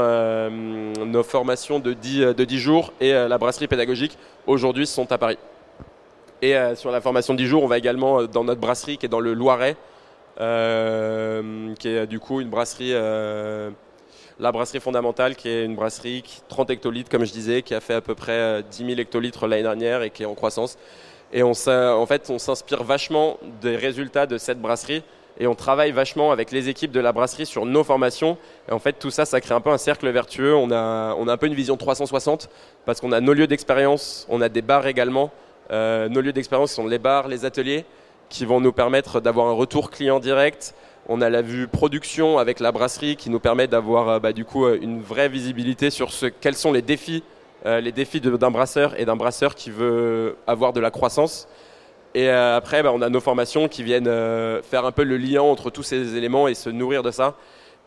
nos formations de 10, de 10 jours et la brasserie pédagogique aujourd'hui sont à Paris. Et euh, sur la formation de 10 jours, on va également euh, dans notre brasserie qui est dans le Loiret, euh, qui est du coup une brasserie, la brasserie fondamentale, qui est une brasserie qui, 30 hectolitres, comme je disais, qui a fait à peu près 10 000 hectolitres l'année dernière et qui est en croissance. Et on, en fait, on s'inspire vachement des résultats de cette brasserie et on travaille vachement avec les équipes de la brasserie sur nos formations. Et en fait, tout ça, ça crée un peu un cercle vertueux. On a, on a un peu une vision 360 parce qu'on a nos lieux d'expérience, on a des bars également. Euh, nos lieux d'expérience sont les bars, les ateliers, qui vont nous permettre d'avoir un retour client direct. On a la vue production avec la brasserie qui nous permet d'avoir euh, bah, du coup euh, une vraie visibilité sur quels sont les défis, défis d'un brasseur et d'un brasseur qui veut avoir de la croissance. Et après, bah, on a nos formations qui viennent faire un peu le lien entre tous ces éléments et se nourrir de ça.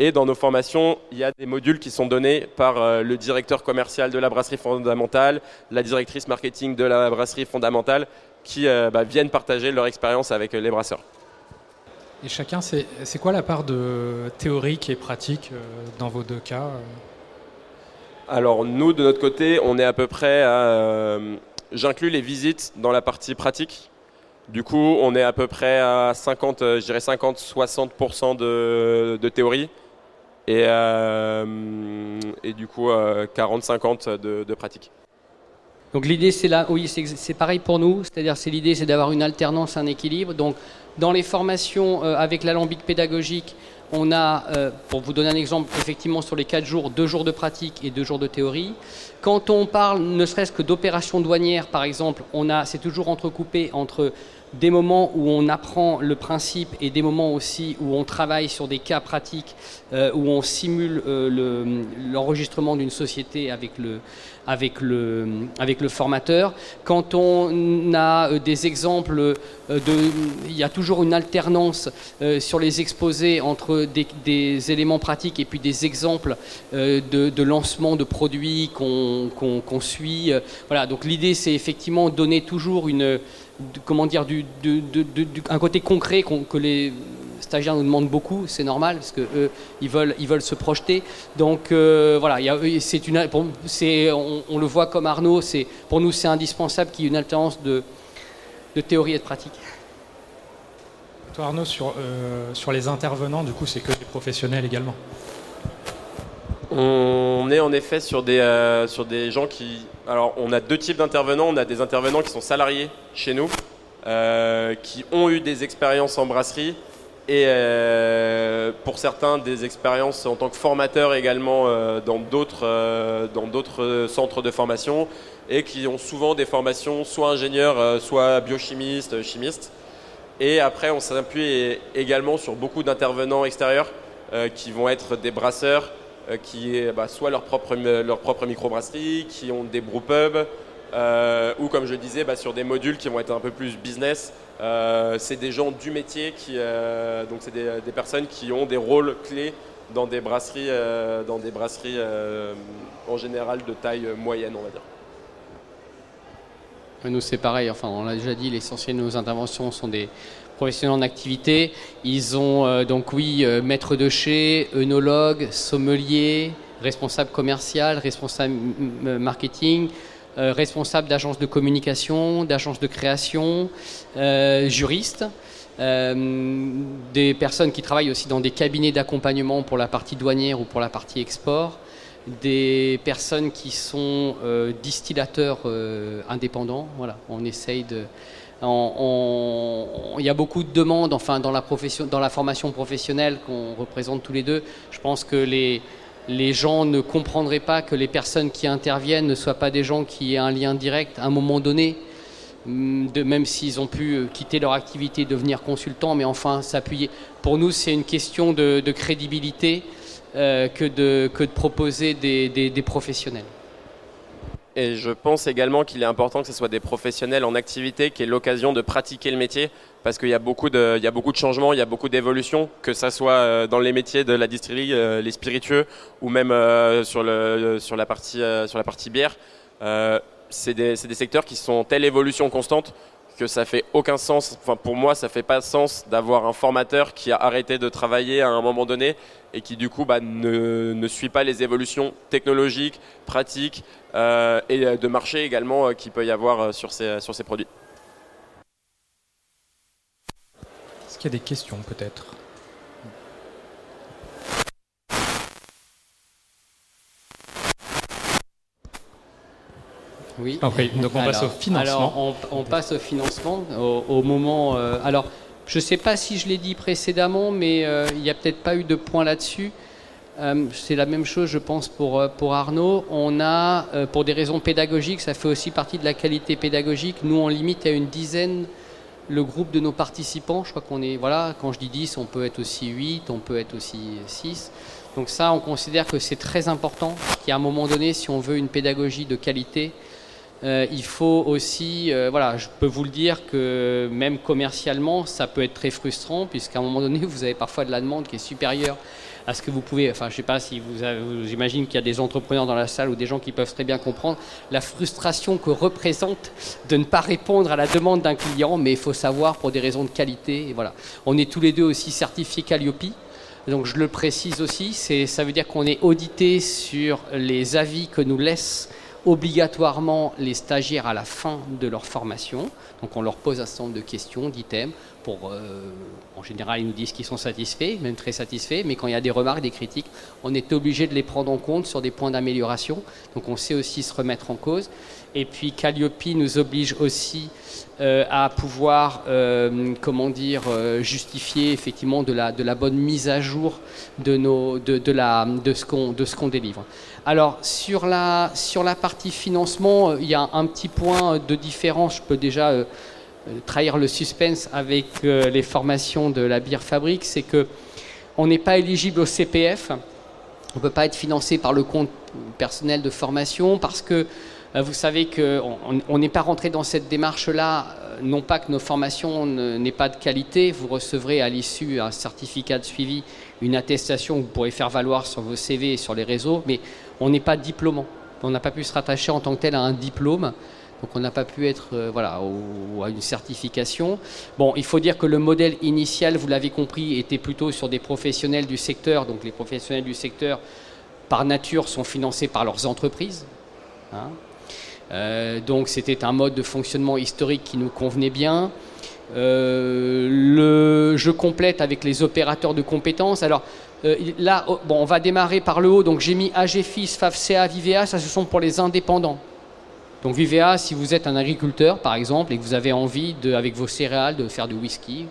Et dans nos formations, il y a des modules qui sont donnés par euh, le directeur commercial de la brasserie fondamentale, la directrice marketing de la brasserie fondamentale, qui euh, bah, viennent partager leur expérience avec euh, les brasseurs. Et chacun, c'est quoi la part de théorique et pratique dans vos deux cas Alors nous, de notre côté, on est à peu près à... J'inclus les visites dans la partie pratique. Du coup, on est à peu près à 50, je dirais 50-60% de, de, théorie et, euh, et du coup 40-50 euh, de, pratique. Donc l'idée c'est là, oui c'est pareil pour nous, c'est-à-dire c'est l'idée c'est d'avoir une alternance, un équilibre. Donc dans les formations euh, avec l'alambic pédagogique, on a, pour vous donner un exemple, effectivement sur les 4 jours, 2 jours de pratique et 2 jours de théorie. Quand on parle ne serait-ce que d'opérations douanières, par exemple, on a, c'est toujours entrecoupé entre des moments où on apprend le principe et des moments aussi où on travaille sur des cas pratiques, euh, où on simule euh, l'enregistrement d'une société avec le, avec, le, avec le formateur. Quand on a euh, des exemples, de, il y a toujours une alternance sur les exposés entre des, éléments pratiques et puis des exemples de, lancement de produits qu'on suit. Voilà, donc l'idée c'est effectivement donner toujours une comment dire, du, un côté concret que les stagiaires nous demandent beaucoup, c'est normal parce que eux, ils veulent, ils veulent se projeter. Donc euh, voilà, c'est une, on, le voit comme Arnaud, c'est pour nous c'est indispensable qu'il y ait une alternance de, de théorie et de pratique. Toi Arnaud, sur, euh, sur les intervenants, du coup, c'est que des professionnels également. On est en effet sur des, euh, sur des gens qui alors, on a deux types d'intervenants. On a des intervenants qui sont salariés chez nous, euh, qui ont eu des expériences en brasserie et euh, pour certains des expériences en tant que formateurs également euh, dans d'autres centres de formation et qui ont souvent des formations soit ingénieurs, soit biochimistes, chimistes. Et après, on s'appuie également sur beaucoup d'intervenants extérieurs qui vont être des brasseurs, euh, qui est bah, soit leur propre, leur propre microbrasserie, qui ont des brewpubs, euh, ou comme je disais, bah, sur des modules qui vont être un peu plus business. Euh, c'est des gens du métier, qui, donc c'est des, des, personnes qui ont des rôles clés dans des brasseries, dans des brasseries en général de taille moyenne, on va dire. Nous, c'est pareil. Enfin, on l'a déjà dit, l'essentiel de nos interventions sont des professionnels en activité. Ils ont euh, donc, oui, euh, maître de chez, œnologue, sommelier, responsable commercial, responsable marketing, responsables d'agences de communication, d'agences de création, juristes. des personnes qui travaillent aussi dans des cabinets d'accompagnement pour la partie douanière ou pour la partie export, des personnes qui sont distillateurs indépendants. Voilà, on essaye de, il y a beaucoup de demandes enfin, dans, la formation professionnelle qu'on représente tous les deux. Je pense que les, gens ne comprendraient pas que les personnes qui interviennent ne soient pas des gens qui aient un lien direct à un moment donné, mm, même s'ils ont pu euh, quitter leur activité, devenir consultants, mais enfin s'appuyer. Pour nous, c'est une question de, crédibilité euh, que, de, proposer des professionnels. Et je pense également qu'il est important que ce soit des professionnels en activité qui aient l'occasion de pratiquer le métier parce qu'il y a beaucoup de, il y a beaucoup de changements, il y a beaucoup d'évolutions, que ce soit euh, dans les métiers de la distillerie, euh, les spiritueux ou même euh, sur, le, sur, la partie, sur la partie bière. c'est des, des, secteurs qui sont telle évolution constante que ça fait aucun sens. Enfin, pour moi, ça fait pas sens d'avoir un formateur qui a arrêté de travailler à un moment donné et qui du coup bah, ne, suit pas les évolutions technologiques, pratiques euh, et de marché également euh, qu'il peut y avoir euh, sur ces, sur ces produits. Est-ce qu'il y a des questions peut-être? Oui. donc on passe au financement. Alors on, passe au financement au, moment. Euh, alors je ne sais pas si je l'ai dit précédemment, mais euh, il n'y a peut-être pas eu de point là-dessus. Euh, c'est la même chose, je pense, pour, pour Arnaud. On a, pour des raisons pédagogiques, ça fait aussi partie de la qualité pédagogique. Nous, on limite à une dizaine le groupe de nos participants. Je crois qu'on est, voilà, quand je dis 10, on peut être aussi 8, on peut être aussi 6. Donc ça, on considère que c'est très important, qu'à un moment donné, si on veut une pédagogie de qualité, euh, il faut aussi, euh, voilà, je peux vous le dire que même commercialement, ça peut être très frustrant, puisqu'à un moment donné, [laughs] vous avez parfois de la demande qui est supérieure à ce que vous pouvez. Enfin, je ne sais pas si vous, avez, j'imagine qu'il y a des entrepreneurs dans la salle ou des gens qui peuvent très bien comprendre la frustration que représente de ne pas répondre à la demande d'un client, mais il faut savoir pour des raisons de qualité. Voilà, on est tous les deux aussi certifiés Calliope. Donc je le précise aussi, ça veut dire qu'on est audité sur les avis que nous laissent obligatoirement les stagiaires à la fin de leur formation. Donc on leur pose un certain nombre de questions, d'items, pour, euh, en général ils nous disent qu'ils sont satisfaits, même très satisfaits, mais quand il y a des remarques, des critiques, on est obligé de les prendre en compte sur des points d'amélioration. Donc on sait aussi se remettre en cause. Et puis Calliope nous oblige aussi euh, à pouvoir, euh, comment dire, justifier effectivement de la, bonne mise à jour de, ce qu'on délivre. Alors, sur la, partie financement, euh, il y a un, petit point de différence. Je peux déjà euh, euh, trahir le suspense avec les formations de la bière fabrique. C'est que on n'est pas éligible au CPF. On ne peut pas être financé par le compte personnel de formation parce que vous savez qu'on n'est pas rentré dans cette démarche-là, non pas que nos formations n'aient pas de qualité, vous recevrez à l'issue un certificat de suivi, une attestation que vous pourrez faire valoir sur vos CV et sur les réseaux, mais on n'est pas diplômant. On n'a pas pu se rattacher en tant que tel à un diplôme. Donc on n'a pas pu être euh, voilà, à une certification. Bon, il faut dire que le modèle initial, vous l'avez compris, était plutôt sur des professionnels du secteur. Donc les professionnels du secteur, par nature, sont financés par leurs entreprises. Hein. Euh, donc c'était un mode de fonctionnement historique qui nous convenait bien. Euh, je complète avec les opérateurs de compétences. Alors, euh, là, oh, bon, on va démarrer par le haut. Donc j'ai mis AGFIS, FAFCA, Vivea, ça ce sont pour les indépendants. Donc Vivea, si vous êtes un agriculteur par exemple et que vous avez envie, de, avec vos céréales, de faire du whisky,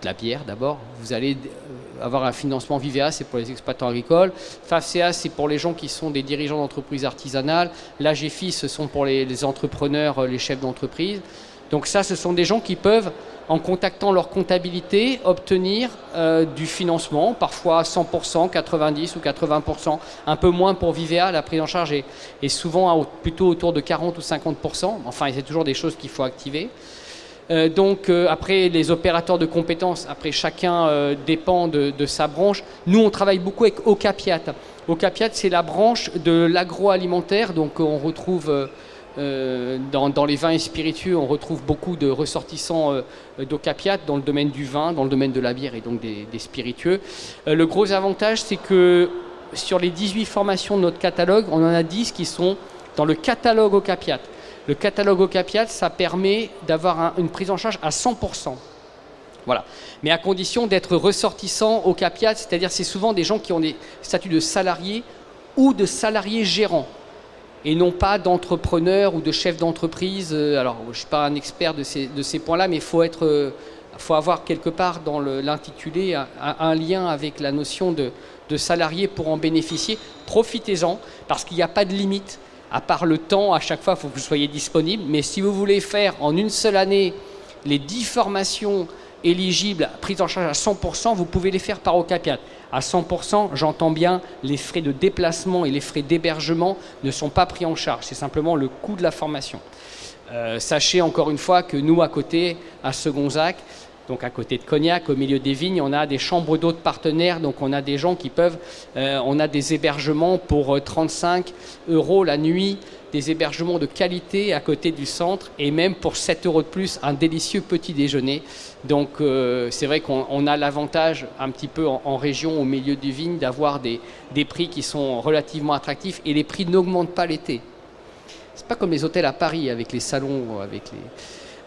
de la bière d'abord, vous allez euh, avoir un financement Vivea, c'est pour les exploitants agricoles. FAFCA, c'est pour les gens qui sont des dirigeants d'entreprises artisanales. L'AGFIS, ce sont pour les, les entrepreneurs, euh, les chefs d'entreprise. Donc ça, ce sont des gens qui peuvent en contactant leur comptabilité, obtenir euh, du financement, parfois 100%, 90 ou 80%, un peu moins pour Vivea, la prise en charge est, souvent plutôt autour de 40 ou 50%, enfin c'est toujours des choses qu'il faut activer. Euh, donc euh, après les opérateurs de compétences, après chacun dépend de, sa branche. Nous on travaille beaucoup avec Ocapiat. Ocapiat c'est la branche de l'agroalimentaire, donc on retrouve euh, dans, les vins et spiritueux, on retrouve beaucoup de ressortissants euh, d'Ocapiat dans le domaine du vin, dans le domaine de la bière et donc des, spiritueux. Euh, le gros avantage, c'est que sur les 18 formations de notre catalogue, on en a 10 qui sont dans le catalogue au Capiat. Le catalogue au Capiat, ça permet d'avoir une prise en charge à 100%. Voilà. Mais à condition d'être ressortissant au c'est-à-dire c'est souvent des gens qui ont des statuts de salariés ou de salariés gérants et non pas d'entrepreneurs ou de chefs d'entreprise. Euh, alors, je ne suis pas un expert de ces, points-là, mais il euh, faut avoir quelque part dans l'intitulé un, un, lien avec la notion de, de salarié pour en bénéficier. Profitez-en, parce qu'il n'y a pas de limite. À part le temps, à chaque fois, il faut que vous soyez disponible. Mais si vous voulez faire en une seule année les 10 formations éligibles, prises en charge à 100%, vous pouvez les faire par OCAPIAT. À 100%, j'entends bien, les frais de déplacement et les frais d'hébergement ne sont pas pris en charge. C'est simplement le coût de la formation. Euh, sachez encore une fois que nous, à côté, à Segonzac, donc à côté de Cognac, au milieu des vignes, on a des chambres d'eau de partenaires, donc on a des gens qui peuvent, euh, on a des hébergements pour 35 euh, euros la nuit, des hébergements de qualité à côté du centre, et même pour 7 euros de plus, un délicieux petit déjeuner. Donc euh, c'est vrai qu'on a l'avantage un petit peu en, région, au milieu du vigne, d'avoir des, des prix qui sont relativement attractifs, et les prix n'augmentent pas l'été. C'est pas comme les hôtels à Paris avec les salons, avec les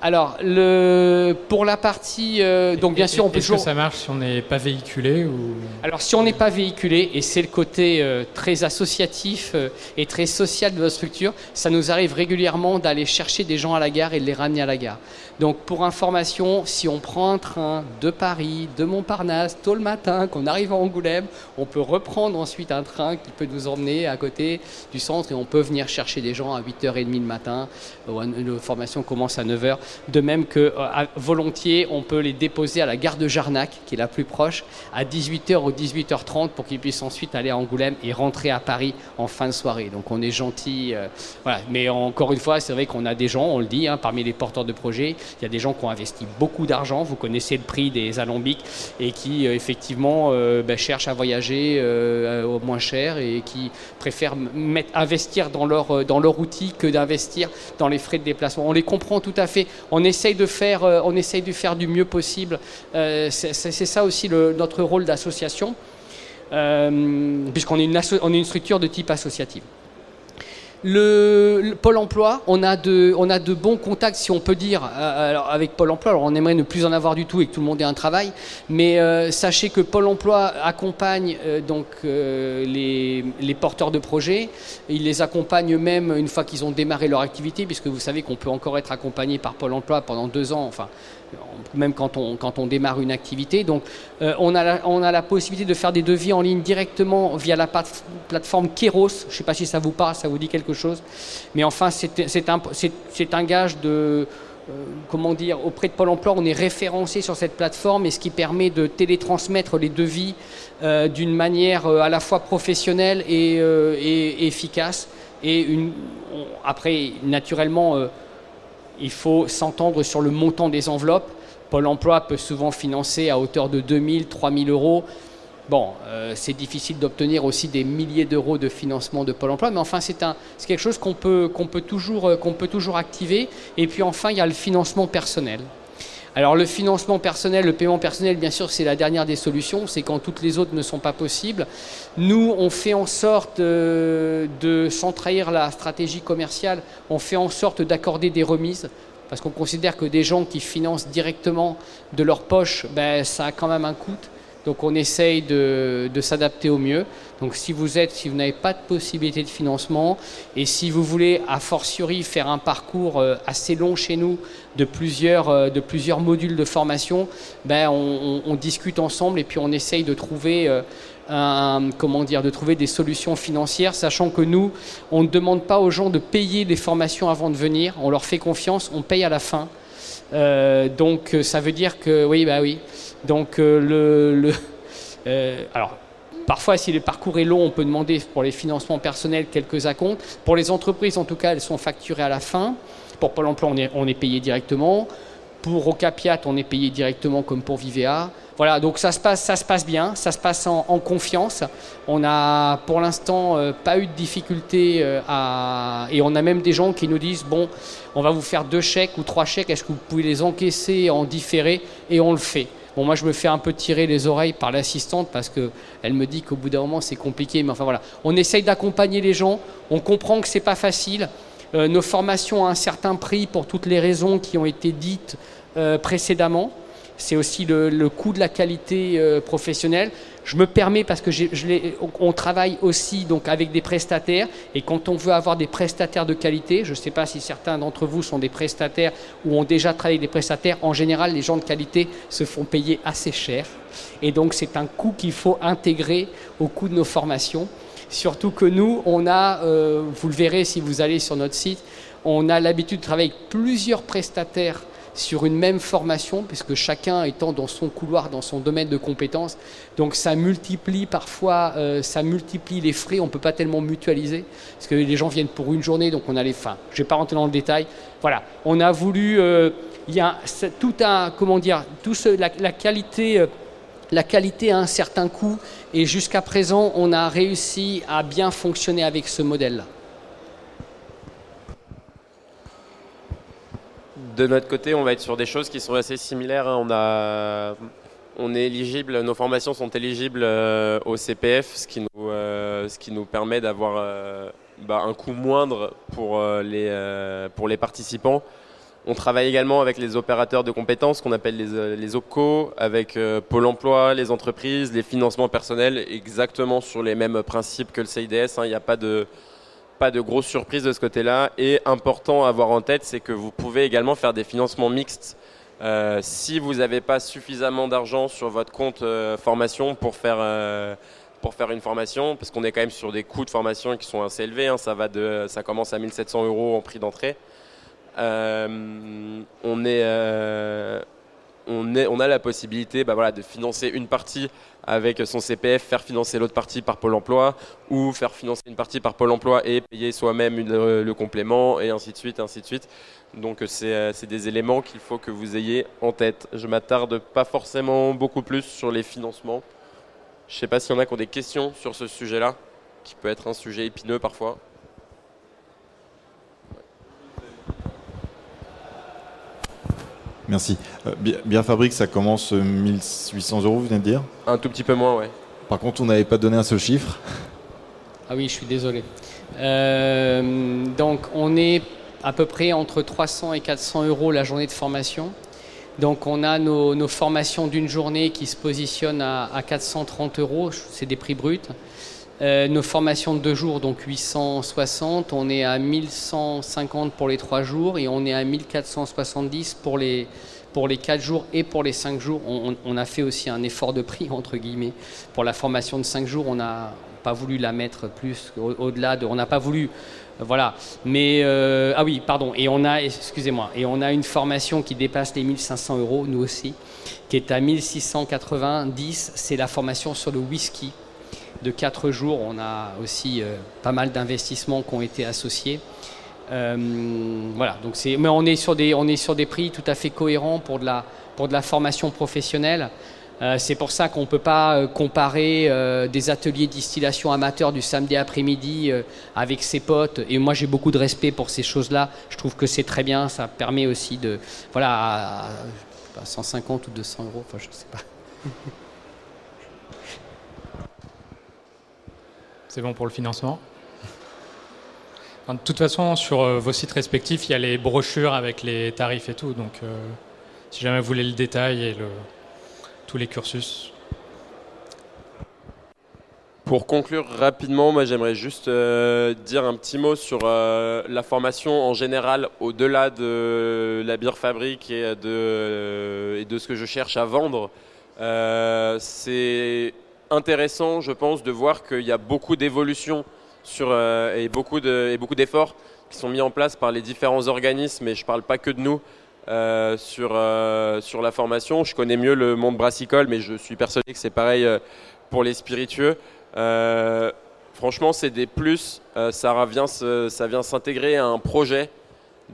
alors, le, pour la partie. Euh, donc, bien sûr, on peut Est-ce que ça marche si on n'est pas véhiculé ou... Alors, si on n'est pas véhiculé, et c'est le côté euh, très associatif euh, et très social de notre structure, ça nous arrive régulièrement d'aller chercher des gens à la gare et de les ramener à la gare. Donc, pour information, si on prend un train de Paris, de Montparnasse, tôt le matin, qu'on arrive à Angoulême, on peut reprendre ensuite un train qui peut nous emmener à côté du centre et on peut venir chercher des gens à 8h30 le matin. Une formation commence à 9h. De même que euh, volontiers, on peut les déposer à la gare de Jarnac, qui est la plus proche, à 18h ou 18h30 pour qu'ils puissent ensuite aller à Angoulême et rentrer à Paris en fin de soirée. Donc on est gentil. Euh, voilà. Mais encore une fois, c'est vrai qu'on a des gens, on le dit, hein, parmi les porteurs de projets, il y a des gens qui ont investi beaucoup d'argent. Vous connaissez le prix des alambics et qui euh, effectivement ben, cherchent à voyager au moins cher et qui préfèrent investir dans leur, dans leur outil que d'investir dans les frais de déplacement. On les comprend tout à fait on essaye de faire, euh, on essaye de faire du mieux possible. Euh, c'est ça aussi notre rôle d'association, euh, puisqu'on est, est une structure de type associative. Le, Pôle emploi, on a, de, bons contacts, si on peut dire, euh, avec Pôle emploi. Alors on aimerait ne plus en avoir du tout et que tout le monde ait un travail, mais euh, sachez que Pôle emploi accompagne euh, donc les, porteurs de projets. Il les accompagne même une fois qu'ils ont démarré leur activité, puisque vous savez qu'on peut encore être accompagné par Pôle emploi pendant deux ans. Enfin, même quand on, quand on démarre une activité. Donc euh, on, a la, on a la possibilité de faire des devis en ligne directement via la plateforme Keros. Je ne sais pas si ça vous parle, ça vous dit quelque chose. Mais enfin, c'est un, un gage de... Euh, comment dire, auprès de Pôle emploi, on est référencé sur cette plateforme et ce qui permet de télétransmettre les devis euh, d'une manière à la fois professionnelle et, efficace. Et après, naturellement, il faut s'entendre sur le montant des enveloppes. Pôle emploi peut souvent financer à hauteur de 2000, 3000 euros. Bon, euh, c'est difficile d'obtenir aussi des milliers d'euros de financement de Pôle emploi, mais enfin, c'est quelque chose euh, qu'on peut toujours activer. Et puis enfin, il y a le financement personnel. Alors le financement personnel, le paiement personnel, bien sûr, c'est la dernière des solutions, c'est quand toutes les autres ne sont pas possibles. Nous, on fait en sorte euh, de, sans trahir la stratégie commerciale, on fait en sorte d'accorder des remises, parce qu'on considère que des gens qui financent directement de leur poche, ben, ça a quand même un coût. Donc on essaye de, s'adapter au mieux. Donc si vous êtes, si vous n'avez pas de possibilité de financement et si vous voulez a fortiori faire un parcours euh, assez long chez nous de plusieurs, euh, modules de formation, ben on, discute ensemble et puis on essaye de trouver euh, de trouver des solutions financières, sachant que nous, on ne demande pas aux gens de payer les formations avant de venir. On leur fait confiance, on paye à la fin. Donc ça veut dire que oui, bah oui. Donc, euh, le, [laughs] euh, alors, Parfois, si le parcours est long, on peut demander pour les financements personnels quelques acomptes. Pour les entreprises, en tout cas, elles sont facturées à la fin. Pour Pôle emploi, on est payé directement. Pour Ocapiat, on est payé directement comme pour Vivea. Voilà, donc ça se passe, ça se passe bien, ça se passe en, confiance. On n'a pour l'instant euh, pas eu de difficultés à... et on a même des gens qui nous disent bon, on va vous faire deux chèques ou trois chèques, est-ce que vous pouvez les encaisser en différé Et on le fait. Bon, moi, je me fais un peu tirer les oreilles par l'assistante parce qu'elle me dit qu'au bout d'un moment, c'est compliqué. Mais enfin, voilà. On essaye d'accompagner les gens. On comprend que c'est pas facile. Euh, nos formations ont un certain prix pour toutes les raisons qui ont été dites euh, précédemment. C'est aussi le, coût de la qualité euh, professionnelle. Je me permets parce que je on travaille aussi donc avec des prestataires et quand on veut avoir des prestataires de qualité, je ne sais pas si certains d'entre vous sont des prestataires ou ont déjà travaillé avec des prestataires. En général, les gens de qualité se font payer assez cher et donc c'est un coût qu'il faut intégrer au coût de nos formations. Surtout que nous, on a, euh, vous le verrez si vous allez sur notre site, on a l'habitude de travailler avec plusieurs prestataires sur une même formation, puisque chacun étant dans son couloir, dans son domaine de compétences. Donc ça multiplie parfois, euh, ça multiplie les frais, on ne peut pas tellement mutualiser, parce que les gens viennent pour une journée, donc on a les fins. Je ne vais pas rentrer dans le détail. Voilà, on a voulu, euh, il y a tout un, comment dire, tout ce, la, qualité... la qualité a un certain coût et jusqu'à présent, on a réussi à bien fonctionner avec ce modèle-là. de notre côté, on va être sur des choses qui sont assez similaires. Hein. Nos formations sont éligibles euh, au CPF, ce qui nous, euh, ce qui nous permet d'avoir euh, bah, un coût moindre pour les participants. On travaille également avec les opérateurs de compétences qu'on appelle les, les, OPCO, avec Pôle emploi, les entreprises, les financements personnels, exactement sur les mêmes principes que le CIDS. Hein. Il n'y a pas de pas de grosses surprises de ce côté-là. Et important à avoir en tête, c'est que vous pouvez également faire des financements mixtes. Euh, si vous n'avez pas suffisamment d'argent sur votre compte euh, formation pour faire, euh, pour faire une formation, parce qu'on est quand même sur des coûts de formation qui sont assez élevés, hein, ça, va de, ça commence à 1700 euros en prix d'entrée. On est on, a la possibilité bah de financer une partie avec son CPF, faire financer l'autre partie par Pôle emploi, ou faire financer une partie par Pôle emploi et payer soi-même le, complément, et ainsi de suite, ainsi de suite. Donc euh, c'est des éléments qu'il faut que vous ayez en tête. Je m'attarde pas forcément beaucoup plus sur les financements. Je ne sais pas s'il y en a qui ont des questions sur ce sujet-là, qui peut être un sujet épineux parfois. Merci. Euh, bien, Fabrique, ça commence 1800 euh, euros, vous venez de dire? Un tout petit peu moins, oui. Par contre, on n'avait pas donné un seul chiffre. [laughs] Ah oui, je suis désolé. Euh, donc, on est à peu près entre 300 et 400 euros la journée de formation. Donc, on a nos, formations d'une journée qui se positionnent à, 430 euros, c'est des prix bruts. Nos formations de deux jours, donc 860, on est à 1150 pour les trois jours et on est à 1470 pour les, pour les 4 jours et pour les 5 jours, on, a fait aussi un effort de prix, [laughs] entre guillemets. Pour la formation de 5 jours, on n'a pas voulu la mettre plus au-delà de. On n'a pas voulu. Euh, voilà. Mais. Euh, ah oui, pardon. Et on a. Excusez-moi. Et on a une formation qui dépasse les 1500 euros, nous aussi, qui est à 1690. C'est la formation sur le whisky de 4 jours. On a aussi euh, pas mal d'investissements qui ont été associés. Euh, voilà, donc c'est, mais on est, sur des, on est sur des prix tout à fait cohérents pour de la, pour de la formation professionnelle. Euh, c'est pour ça qu'on ne peut pas comparer des ateliers de distillation amateurs du samedi après-midi avec ses potes. Et moi, j'ai beaucoup de respect pour ces choses-là. Je trouve que c'est très bien. Ça permet aussi de. Voilà, à, 150 ou 200 euros, enfin, je ne sais pas. C'est bon pour le financement? De toute façon, sur euh, vos sites respectifs, il y a les brochures avec les tarifs et tout. Donc, euh, si jamais vous voulez le détail et tous les cursus. Pour conclure rapidement, moi j'aimerais juste euh, dire un petit mot sur la formation en général, au-delà de la bière fabrique et de, et de ce que je cherche à vendre. C'est intéressant, je pense, de voir qu'il y a beaucoup d'évolutions euh, et beaucoup d'efforts qui sont mis en place par les différents organismes, et je ne parle pas que de nous, euh, sur, euh, sur la formation. Je connais mieux le monde brassicole, mais je suis persuadé que c'est pareil pour les spiritueux. franchement, c'est des plus. ça, ça vient s'intégrer à un projet.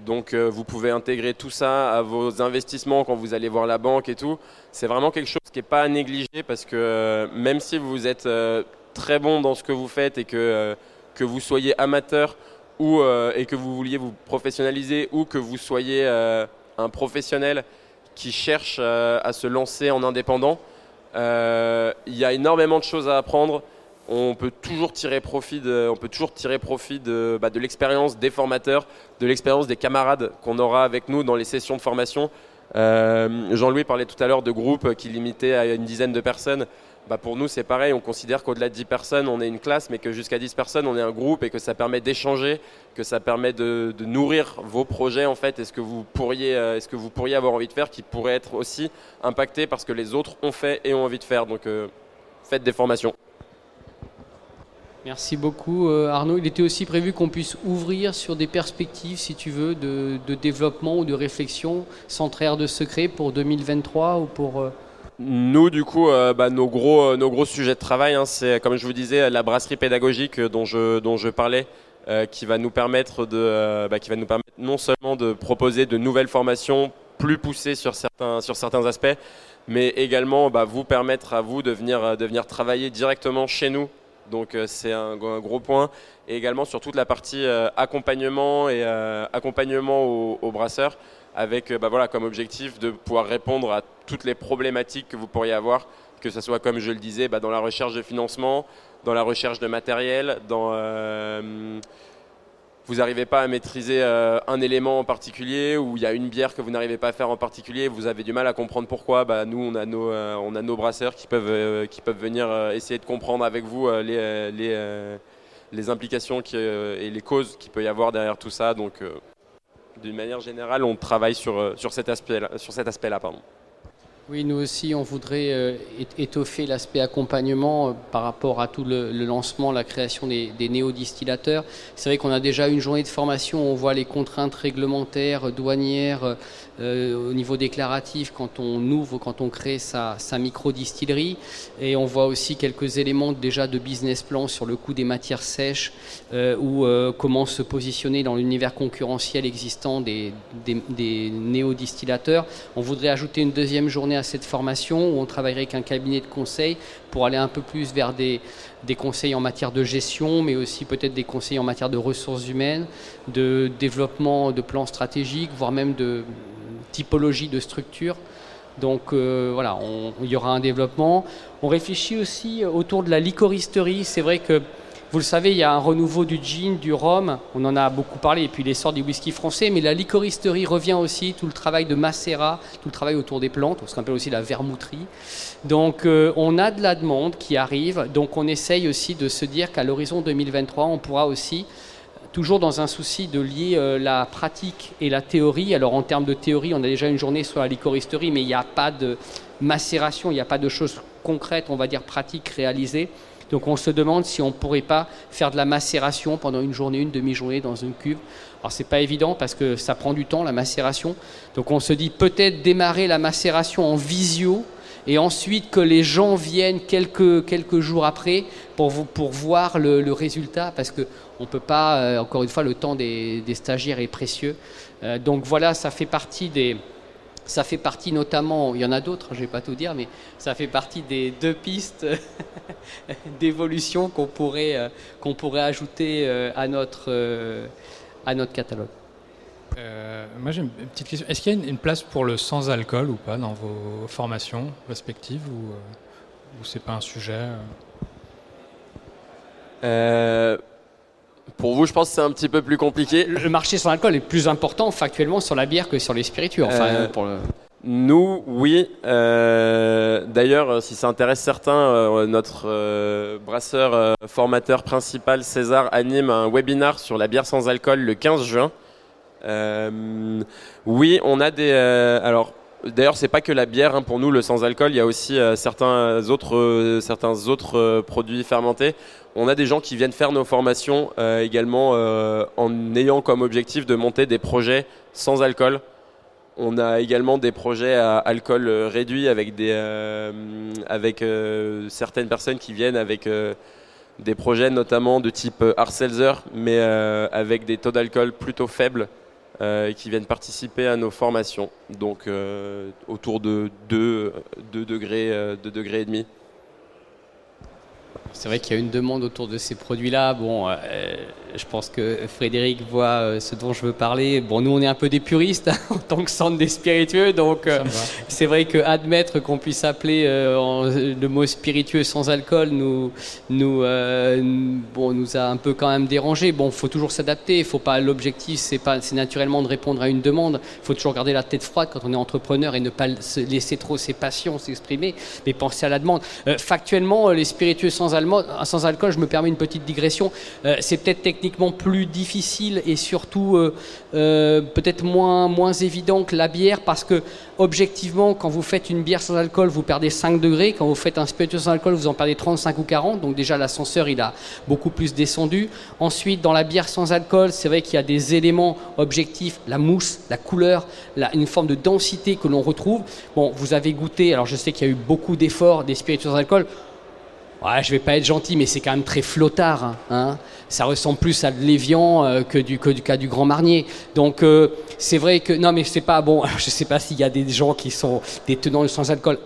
Donc, vous pouvez intégrer tout ça à vos investissements quand vous allez voir la banque et tout. C'est vraiment quelque chose qui n'est pas à négliger parce que même si vous êtes très bon dans ce que vous faites et que que vous soyez amateur ou, euh, et que vous vouliez vous professionnaliser ou que vous soyez euh, un professionnel qui cherchent à se lancer en indépendant. Il y a énormément de choses à apprendre on peut toujours tirer profit bah, de l'expérience des formateurs, de l'expérience des camarades qu'on aura avec nous dans les sessions de formation. Euh, Jean-Louis parlait tout à l'heure de groupes qui limitaient à une dizaine de personnes. Bah pour nous, c'est pareil. On considère qu'au-delà de 10 personnes, on est une classe, mais que jusqu'à 10 personnes, on est un groupe et que ça permet d'échanger, que ça permet de, nourrir vos projets en fait, et ce que vous pourriez, euh, est-ce que vous pourriez avoir envie de faire, qui pourrait être aussi impacté parce que les autres ont fait et ont envie de faire. Donc, euh, faites des formations. Merci beaucoup euh, Arnaud. Il était aussi prévu qu'on puisse ouvrir sur des perspectives, si tu veux, de, développement ou de réflexion sans trahir de secret pour 2023 ou pour... Euh, Nous, du coup, euh, bah, nos, gros, nos gros sujets de travail, hein, c'est, comme je vous disais, la brasserie pédagogique dont je, dont je parlais, qui, va nous permettre de, bah, qui va nous permettre non seulement de proposer de nouvelles formations plus poussées sur certains, sur certains aspects, mais également bah, vous permettre à vous de venir, de venir travailler directement chez nous donc euh, c'est un, gros point. Et également sur toute la partie euh, accompagnement et euh, accompagnement aux, brasseurs, avec bah, voilà, comme objectif de pouvoir répondre à toutes les problématiques que vous pourriez avoir, que ce soit comme je le disais, bah, dans la recherche de financement, dans la recherche de matériel, dans vous n'arrivez pas à maîtriser euh, un élément en particulier ou il y a une bière que vous n'arrivez pas à faire en particulier, vous avez du mal à comprendre pourquoi, bah, nous on a nos, euh, on a nos brasseurs qui peuvent, euh, qui peuvent venir essayer de comprendre avec vous les, les, les, implications et les causes qu'il peut y avoir derrière tout ça. Donc d'une manière générale, on travaille sur, sur cet aspect-là. Aspect-là pardon. Oui, nous aussi, on voudrait euh, étoffer l'aspect accompagnement euh, par rapport à tout le, lancement, la création des, des néo-distillateurs. C'est vrai qu'on a déjà une journée de formation, on voit les contraintes réglementaires, douanières, euh, au niveau déclaratif quand on ouvre, quand on crée sa, sa micro-distillerie. Et on voit aussi quelques éléments déjà de business plan sur le coût des matières sèches ou comment se positionner dans l'univers concurrentiel existant des, des, des néo-distillateurs. On voudrait ajouter une deuxième journée à cette formation où on travaillerait avec un cabinet de conseil pour aller un peu plus vers des, conseils en matière de gestion, mais aussi peut-être des conseils en matière de ressources humaines, de développement de plans stratégiques, voire même de typologie de structure. Donc euh, voilà, il y aura un développement. On réfléchit aussi autour de la licoristerie. C'est vrai que vous le savez, il y a un renouveau du gin, du rhum, on en a beaucoup parlé, et puis l'essor du whisky français, mais la licoristerie revient aussi, tout le travail de macérat, tout le travail autour des plantes, ce qu'on appelle aussi la vermouterie. Donc euh, on a de la demande qui arrive, donc on essaye aussi de se dire qu'à l'horizon 2023, on pourra aussi toujours dans un souci de lier euh, la pratique et la théorie. Alors en termes de théorie, on a déjà une journée sur la licoristerie, mais il n'y a pas de macération, il n'y a pas de choses concrètes, on va dire pratiques réalisées. Donc on se demande si on ne pourrait pas faire de la macération pendant une journée, une demi-journée dans une cuve. Alors c'est pas évident parce que ça prend du temps la macération. Donc on se dit peut-être démarrer la macération en visio et ensuite que les gens viennent quelques, quelques jours après pour, pour voir le, résultat parce qu'on ne peut pas, euh, encore une fois, le temps des, stagiaires est précieux. Euh, donc voilà, ça fait partie des, ça fait partie notamment, il y en a d'autres, je ne vais pas tout dire, mais ça fait partie des deux pistes [laughs] d'évolution qu'on pourrait, euh, qu'on pourrait ajouter euh, à notre, euh, à notre catalogue. moi j'ai une petite question. Est-ce qu'il y a une, place pour le sans alcool ou pas dans vos formations respectives ou, ou c'est pas un sujet pour vous, je pense que c'est un petit peu plus compliqué. Le marché sans alcool est plus important factuellement sur la bière que sur les spiritueux. Enfin, euh, pour le... Nous, oui. Euh, d'ailleurs, si ça intéresse certains, euh, notre brasseur formateur principal, César, anime un webinar sur la bière sans alcool le 15 juin. oui, on a des. alors, D'ailleurs, c'est pas que la bière hein, pour nous, le sans alcool. Il y a aussi certains autres, certains autres produits fermentés on a des gens qui viennent faire nos formations euh, également euh, en ayant comme objectif de monter des projets sans alcool. On a également des projets à alcool euh, réduit avec, des, avec certaines personnes qui viennent avec des projets notamment de type Arcelzer, mais avec des taux d'alcool plutôt faibles qui viennent participer à nos formations. Donc autour de 2, degrés, 2 degrés et demi. C'est vrai qu'il y a une demande autour de ces produits-là. Bon, euh, je pense que Frédéric voit euh, ce dont je veux parler. Bon, nous, on est un peu des puristes hein, [laughs] en tant que centre des spiritueux, donc euh, c'est vrai que admettre qu'on puisse appeler le mot spiritueux sans alcool nous, nous, bon, nous a un peu quand même dérangé. Bon, faut toujours s'adapter. Faut pas l'objectif, c'est pas, c'est naturellement de répondre à une demande. Il faut toujours garder la tête froide quand on est entrepreneur et ne pas se laisser trop ses passions s'exprimer, mais penser à la demande. factuellement, les spiritueux sans alcool sans alcool, je me permets une petite digression. Euh, c'est peut-être techniquement plus difficile et surtout euh, euh, peut-être moins, moins évident que la bière parce que objectivement, quand vous faites une bière sans alcool, vous perdez 5 degrés. Quand vous faites un spiritueux sans alcool, vous en perdez 35 ou 40. Donc déjà, l'ascenseur, il a beaucoup plus descendu. Ensuite, dans la bière sans alcool, c'est vrai qu'il y a des éléments objectifs, la mousse, la couleur, une forme de densité que l'on retrouve. Bon, vous avez goûté, alors je sais qu'il y a eu beaucoup d'efforts des spiritueux sans alcool. Ouais, je vais pas être gentil, mais c'est quand même très flottard. Hein, hein. ça ressemble plus à de l'Évian euh, que, du, du cas du Grand Marnier. Donc euh, c'est vrai que non, mais c'est pas bon. [laughs] Je sais pas s'il y a des gens qui sont des tenants de sans alcool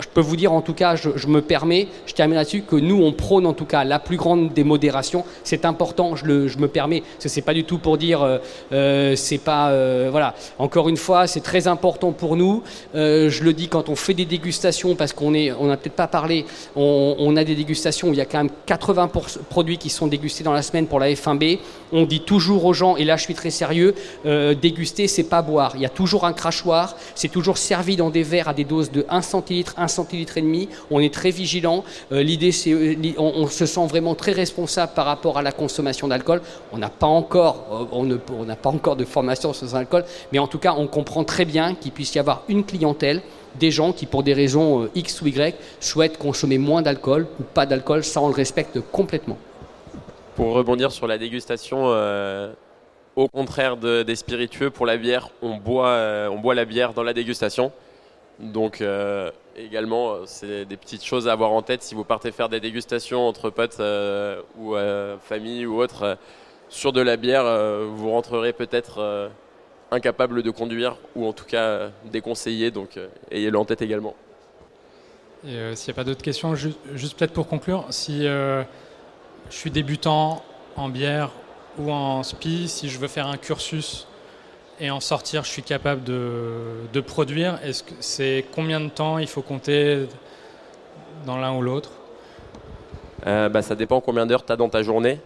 je peux vous dire en tout cas, je, me permets, je termine là-dessus, que nous, on prône en tout cas la plus grande des modérations. C'est important, je, me permets. Ce n'est pas du tout pour dire, euh, euh, c'est pas. Euh, voilà. Encore une fois, c'est très important pour nous. je le dis quand on fait des dégustations, parce qu'on est, on n'a peut-être pas parlé, on, a des dégustations où il y a quand même 80 produits qui sont dégustés dans la semaine pour la F1B. On dit toujours aux gens, et là je suis très sérieux, déguster, c'est pas boire. Il y a toujours un crachoir, c'est toujours servi dans des verres à des doses de 1 centilitre, un centilitre et demi. On est très vigilant. Euh, l'idée, c'est, euh, on, se sent vraiment très responsable par rapport à la consommation d'alcool. On n'a pas encore, euh, on n'a pas encore de formation sur l'alcool, mais en tout cas, on comprend très bien qu'il puisse y avoir une clientèle des gens qui, pour des raisons X ou Y, souhaitent consommer moins d'alcool ou pas d'alcool. Ça, on le respecte complètement. Pour rebondir sur la dégustation, au contraire des spiritueux, pour la bière, on boit, on boit la bière dans la dégustation. Donc euh, également, euh, c'est des petites choses à avoir en tête si vous partez faire des dégustations entre potes euh, ou famille ou autre. sur de la bière, vous rentrerez peut-être incapable de conduire ou en tout cas déconseillé, donc ayez-le en tête également. S'il n'y a pas d'autres questions, juste, juste peut-être pour conclure, si je suis débutant en bière ou en spi, si je veux faire un cursus et en sortir, je suis capable de, produire. Est-ce que c'est combien de temps il faut compter dans l'un ou l'autre euh, bah, Ça dépend combien d'heures tu as dans ta journée.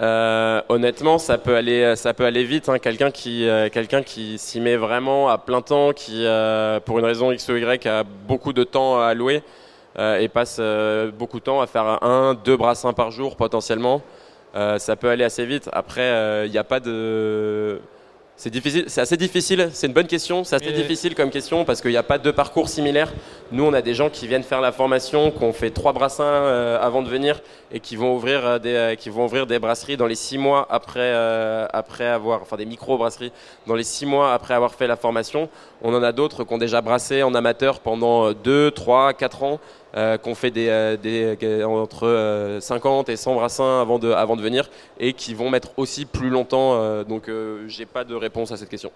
Euh, honnêtement, ça peut aller, ça peut aller vite. Hein. Quelqu'un qui, euh, quelqu'un qui s'y met vraiment à plein temps, qui, pour une raison X ou Y, a beaucoup de temps à allouer et passe beaucoup de temps à faire un, deux brassins par jour potentiellement, ça peut aller assez vite. Après, il n'y a pas de c'est difficile, c'est assez difficile, c'est une bonne question, c'est assez difficile comme question parce qu'il n'y a pas de parcours similaires. Nous, on a des gens qui viennent faire la formation, qui ont fait trois brassins euh, avant de venir et qui vont ouvrir euh, des, euh, qui vont ouvrir des brasseries dans les six mois après, après avoir, enfin des micro-brasseries dans les six mois après avoir fait la formation. On en a d'autres qui ont déjà brassé en amateur pendant deux, trois, quatre ans euh, qu'on fait des, euh, entre 50 euh, et 100 brassins avant de, avant de venir et qui vont mettre aussi plus longtemps. donc, j'ai pas de réponse à cette question.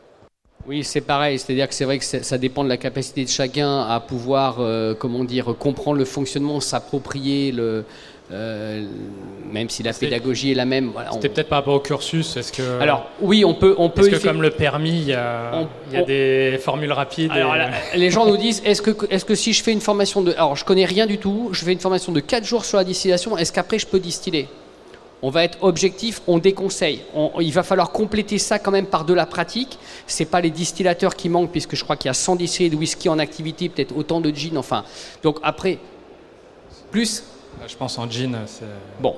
Oui, c'est pareil. C'est-à-dire que c'est vrai que ça dépend de la capacité de chacun à pouvoir, comment dire, comprendre le fonctionnement, s'approprier le, euh, même si la pédagogie est la même. C'était peut-être par rapport au cursus. Est-ce que alors oui, on peut, on peut. Est-ce que comme le permis, il y a, des formules rapides alors, Les gens nous disent est-ce que, est-ce que si je fais une formation de, alors je connais rien du tout, je fais une formation de 4 jours sur la distillation, est-ce qu'après je peux distiller? On va être objectif, on déconseille. il va falloir compléter ça quand même par de la pratique. C'est pas les distillateurs qui manquent, puisque je crois qu'il y a 100 distillés de whisky en activité, peut-être autant de gin. Enfin, donc après, plus je pense en jean. Bon,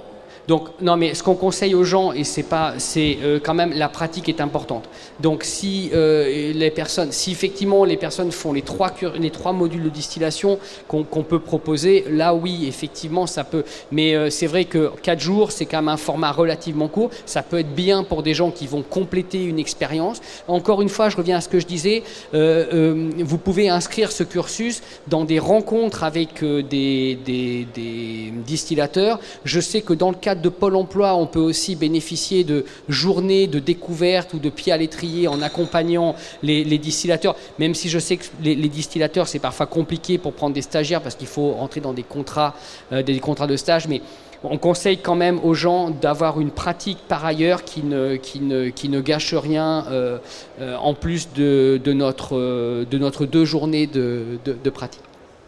donc, non, mais ce qu'on conseille aux gens, et c'est pas, c'est euh, quand même la pratique est importante. Donc, si euh, les personnes, si effectivement les personnes font les trois, les trois modules de distillation qu'on peut proposer, là oui, effectivement, ça peut. Mais euh, c'est vrai que quatre jours, c'est quand même un format relativement court. Ça peut être bien pour des gens qui vont compléter une expérience. Encore une fois, je reviens à ce que je disais. vous pouvez inscrire ce cursus dans des rencontres avec des, des, des distillateurs. Je sais que dans le cadre de Pôle emploi, on peut aussi bénéficier de journées de découverte ou de pieds à l'étrier en accompagnant les, distillateurs, même si je sais que les, distillateurs, c'est parfois compliqué pour prendre des stagiaires parce qu'il faut rentrer dans des contrats, euh, des contrats de stage, mais on conseille quand même aux gens d'avoir une pratique par ailleurs qui ne, gâche rien euh, euh, en plus de, notre, de notre deux journées de pratique.